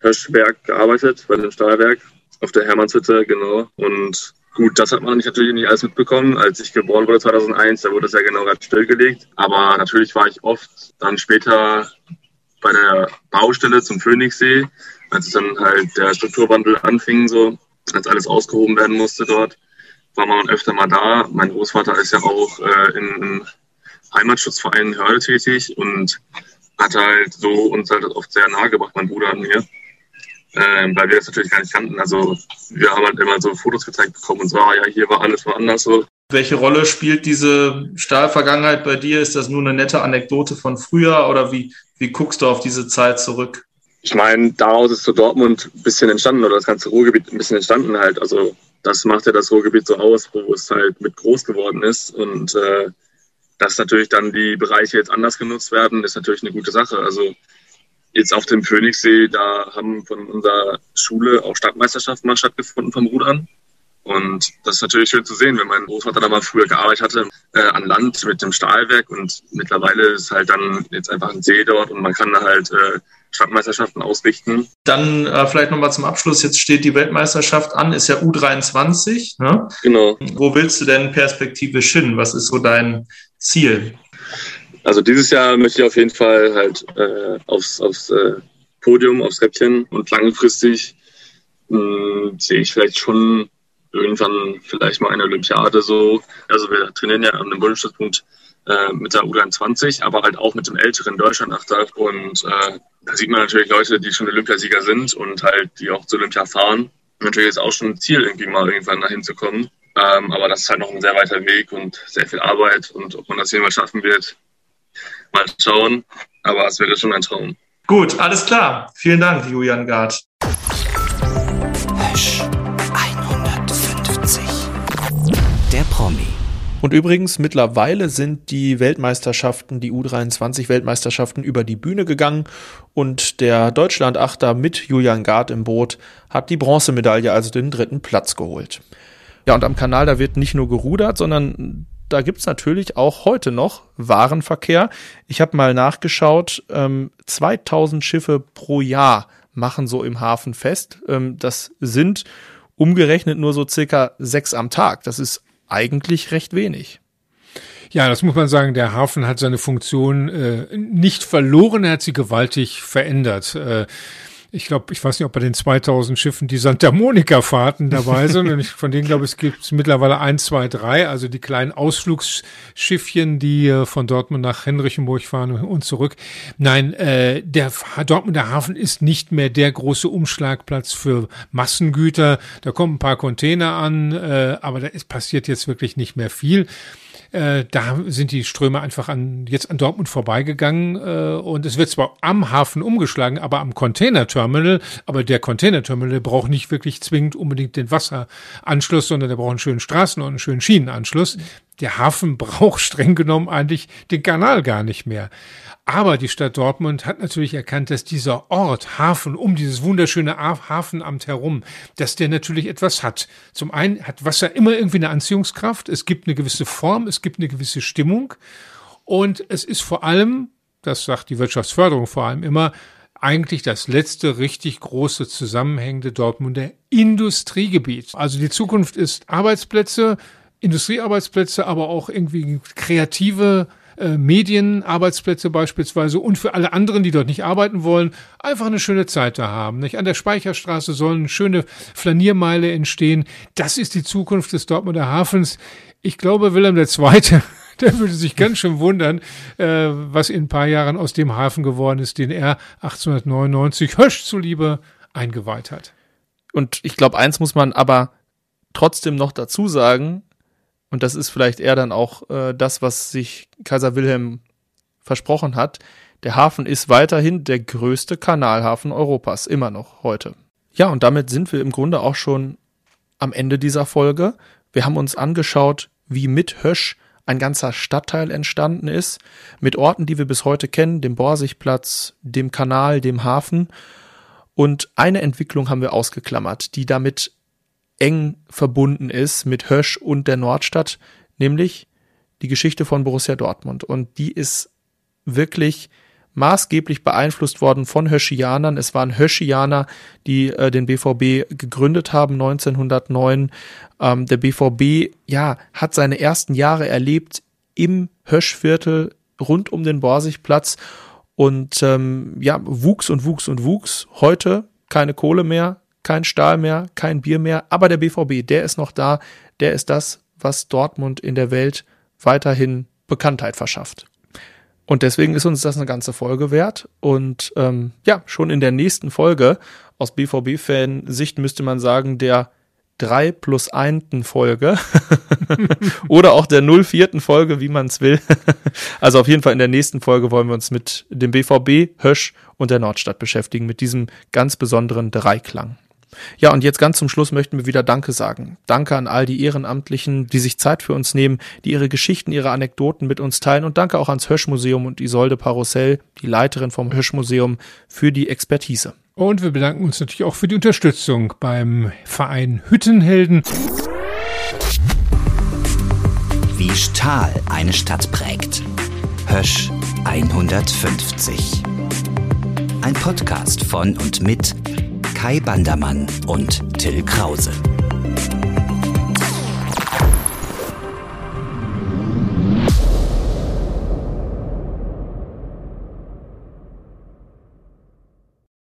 Höschberg gearbeitet, bei dem Stahlwerk auf der Hermannshütte, genau. Und Gut, das hat man natürlich nicht alles mitbekommen. Als ich geboren wurde 2001, da wurde es ja genau gerade stillgelegt. Aber natürlich war ich oft dann später bei der Baustelle zum Phoenixsee, als es dann halt der Strukturwandel anfing, so, als alles ausgehoben werden musste dort, war man öfter mal da. Mein Großvater ist ja auch äh, in, Heimatschutzverein Hörde tätig und hat halt so uns halt oft sehr nahe gebracht, mein Bruder und mir. Ähm, weil wir das natürlich gar nicht kannten. Also wir haben halt immer so Fotos gezeigt bekommen und so, ah, ja, hier war alles woanders so. Welche Rolle spielt diese Stahlvergangenheit bei dir? Ist das nur eine nette Anekdote von früher oder wie, wie guckst du auf diese Zeit zurück? Ich meine, daraus ist so Dortmund ein bisschen entstanden oder das ganze Ruhrgebiet ein bisschen entstanden halt. Also das macht ja das Ruhrgebiet so aus, wo es halt mit groß geworden ist und äh, dass natürlich dann die Bereiche jetzt anders genutzt werden, ist natürlich eine gute Sache. Also jetzt auf dem Phoenixsee, da haben von unserer Schule auch Stadtmeisterschaften mal stattgefunden vom Rudern. Und das ist natürlich schön zu sehen, wenn mein Großvater da mal früher gearbeitet hatte, äh, an Land mit dem Stahlwerk und mittlerweile ist halt dann jetzt einfach ein See dort und man kann da halt äh, Stadtmeisterschaften ausrichten. Dann äh, vielleicht nochmal zum Abschluss, jetzt steht die Weltmeisterschaft an, ist ja U23. Ne? Genau. Wo willst du denn perspektivisch hin? Was ist so dein Ziel? Also dieses Jahr möchte ich auf jeden Fall halt äh, aufs, aufs äh, Podium, aufs Räppchen und langfristig mh, sehe ich vielleicht schon irgendwann vielleicht mal eine Olympiade so. Also wir trainieren ja an dem Bundesstützpunkt äh, mit der U23, aber halt auch mit dem älteren Deutschlandachter. Und äh, da sieht man natürlich Leute, die schon Olympiasieger sind und halt die auch zu Olympia fahren. Natürlich ist auch schon ein Ziel, irgendwie mal irgendwann dahin zu kommen. Ähm, aber das ist halt noch ein sehr weiter Weg und sehr viel Arbeit. Und ob man das jemals schaffen wird, mal schauen. Aber es wäre schon ein Traum. Gut, alles klar. Vielen Dank, Julian Gard. Hösch 150. Der Promi. Und übrigens, mittlerweile sind die Weltmeisterschaften, die U23-Weltmeisterschaften über die Bühne gegangen und der Deutschlandachter mit Julian Gard im Boot hat die Bronzemedaille, also den dritten Platz geholt. Ja, und am Kanal, da wird nicht nur gerudert, sondern da gibt's natürlich auch heute noch Warenverkehr. Ich habe mal nachgeschaut, ähm, 2000 Schiffe pro Jahr machen so im Hafen fest. Ähm, das sind umgerechnet nur so circa sechs am Tag. Das ist eigentlich recht wenig. Ja, das muss man sagen. Der Hafen hat seine Funktion äh, nicht verloren, er hat sie gewaltig verändert. Äh, ich glaube, ich weiß nicht, ob bei den 2000 Schiffen die Santa Monica Fahrten dabei sind. Und ich, von denen glaube ich, es gibt mittlerweile eins, zwei, drei, also die kleinen Ausflugsschiffchen, die äh, von Dortmund nach Henrichenburg fahren und zurück. Nein, äh, der Dortmunder Hafen ist nicht mehr der große Umschlagplatz für Massengüter. Da kommen ein paar Container an, äh, aber da ist, passiert jetzt wirklich nicht mehr viel. Äh, da sind die Ströme einfach an, jetzt an Dortmund vorbeigegangen äh, und es wird zwar am Hafen umgeschlagen, aber am Containerterminal, aber der Containerterminal braucht nicht wirklich zwingend unbedingt den Wasseranschluss, sondern der braucht einen schönen Straßen- und einen schönen Schienenanschluss. Der Hafen braucht streng genommen eigentlich den Kanal gar nicht mehr. Aber die Stadt Dortmund hat natürlich erkannt, dass dieser Ort, Hafen, um dieses wunderschöne Hafenamt herum, dass der natürlich etwas hat. Zum einen hat Wasser immer irgendwie eine Anziehungskraft. Es gibt eine gewisse Form, es gibt eine gewisse Stimmung. Und es ist vor allem, das sagt die Wirtschaftsförderung vor allem immer, eigentlich das letzte richtig große zusammenhängende Dortmunder Industriegebiet. Also die Zukunft ist Arbeitsplätze, Industriearbeitsplätze, aber auch irgendwie kreative äh, Medienarbeitsplätze beispielsweise und für alle anderen, die dort nicht arbeiten wollen, einfach eine schöne Zeit da haben. Nicht? An der Speicherstraße sollen schöne Flaniermeile entstehen. Das ist die Zukunft des Dortmunder Hafens. Ich glaube, Wilhelm II., der würde sich ganz schön wundern, äh, was in ein paar Jahren aus dem Hafen geworden ist, den er 1899 Hösch zuliebe eingeweiht hat. Und ich glaube, eins muss man aber trotzdem noch dazu sagen, und das ist vielleicht eher dann auch äh, das, was sich Kaiser Wilhelm versprochen hat, der Hafen ist weiterhin der größte Kanalhafen Europas, immer noch heute. Ja, und damit sind wir im Grunde auch schon am Ende dieser Folge. Wir haben uns angeschaut, wie mit Hösch ein ganzer Stadtteil entstanden ist, mit Orten, die wir bis heute kennen, dem Borsigplatz, dem Kanal, dem Hafen. Und eine Entwicklung haben wir ausgeklammert, die damit eng verbunden ist mit Hösch und der Nordstadt, nämlich die Geschichte von Borussia Dortmund. Und die ist wirklich maßgeblich beeinflusst worden von Höschianern. Es waren Höschianer, die äh, den BVB gegründet haben 1909. Ähm, der BVB, ja, hat seine ersten Jahre erlebt im Höschviertel rund um den Borsigplatz und ähm, ja, wuchs und wuchs und wuchs. Heute keine Kohle mehr, kein Stahl mehr, kein Bier mehr, aber der BVB, der ist noch da, der ist das, was Dortmund in der Welt weiterhin Bekanntheit verschafft. Und deswegen ist uns das eine ganze Folge wert. Und ähm, ja, schon in der nächsten Folge aus BVB-Fan-Sicht müsste man sagen, der 3 plus 1. Folge oder auch der 04. Folge, wie man es will. also auf jeden Fall in der nächsten Folge wollen wir uns mit dem BVB, Hösch und der Nordstadt beschäftigen, mit diesem ganz besonderen Dreiklang. Ja, und jetzt ganz zum Schluss möchten wir wieder Danke sagen. Danke an all die Ehrenamtlichen, die sich Zeit für uns nehmen, die ihre Geschichten, ihre Anekdoten mit uns teilen und danke auch ans Höschmuseum und Isolde Parussell, die Leiterin vom Höschmuseum, für die Expertise. Und wir bedanken uns natürlich auch für die Unterstützung beim Verein Hüttenhelden. Wie Stahl eine Stadt prägt. Hösch 150. Ein Podcast von und mit Kai Bandermann und Till Krause.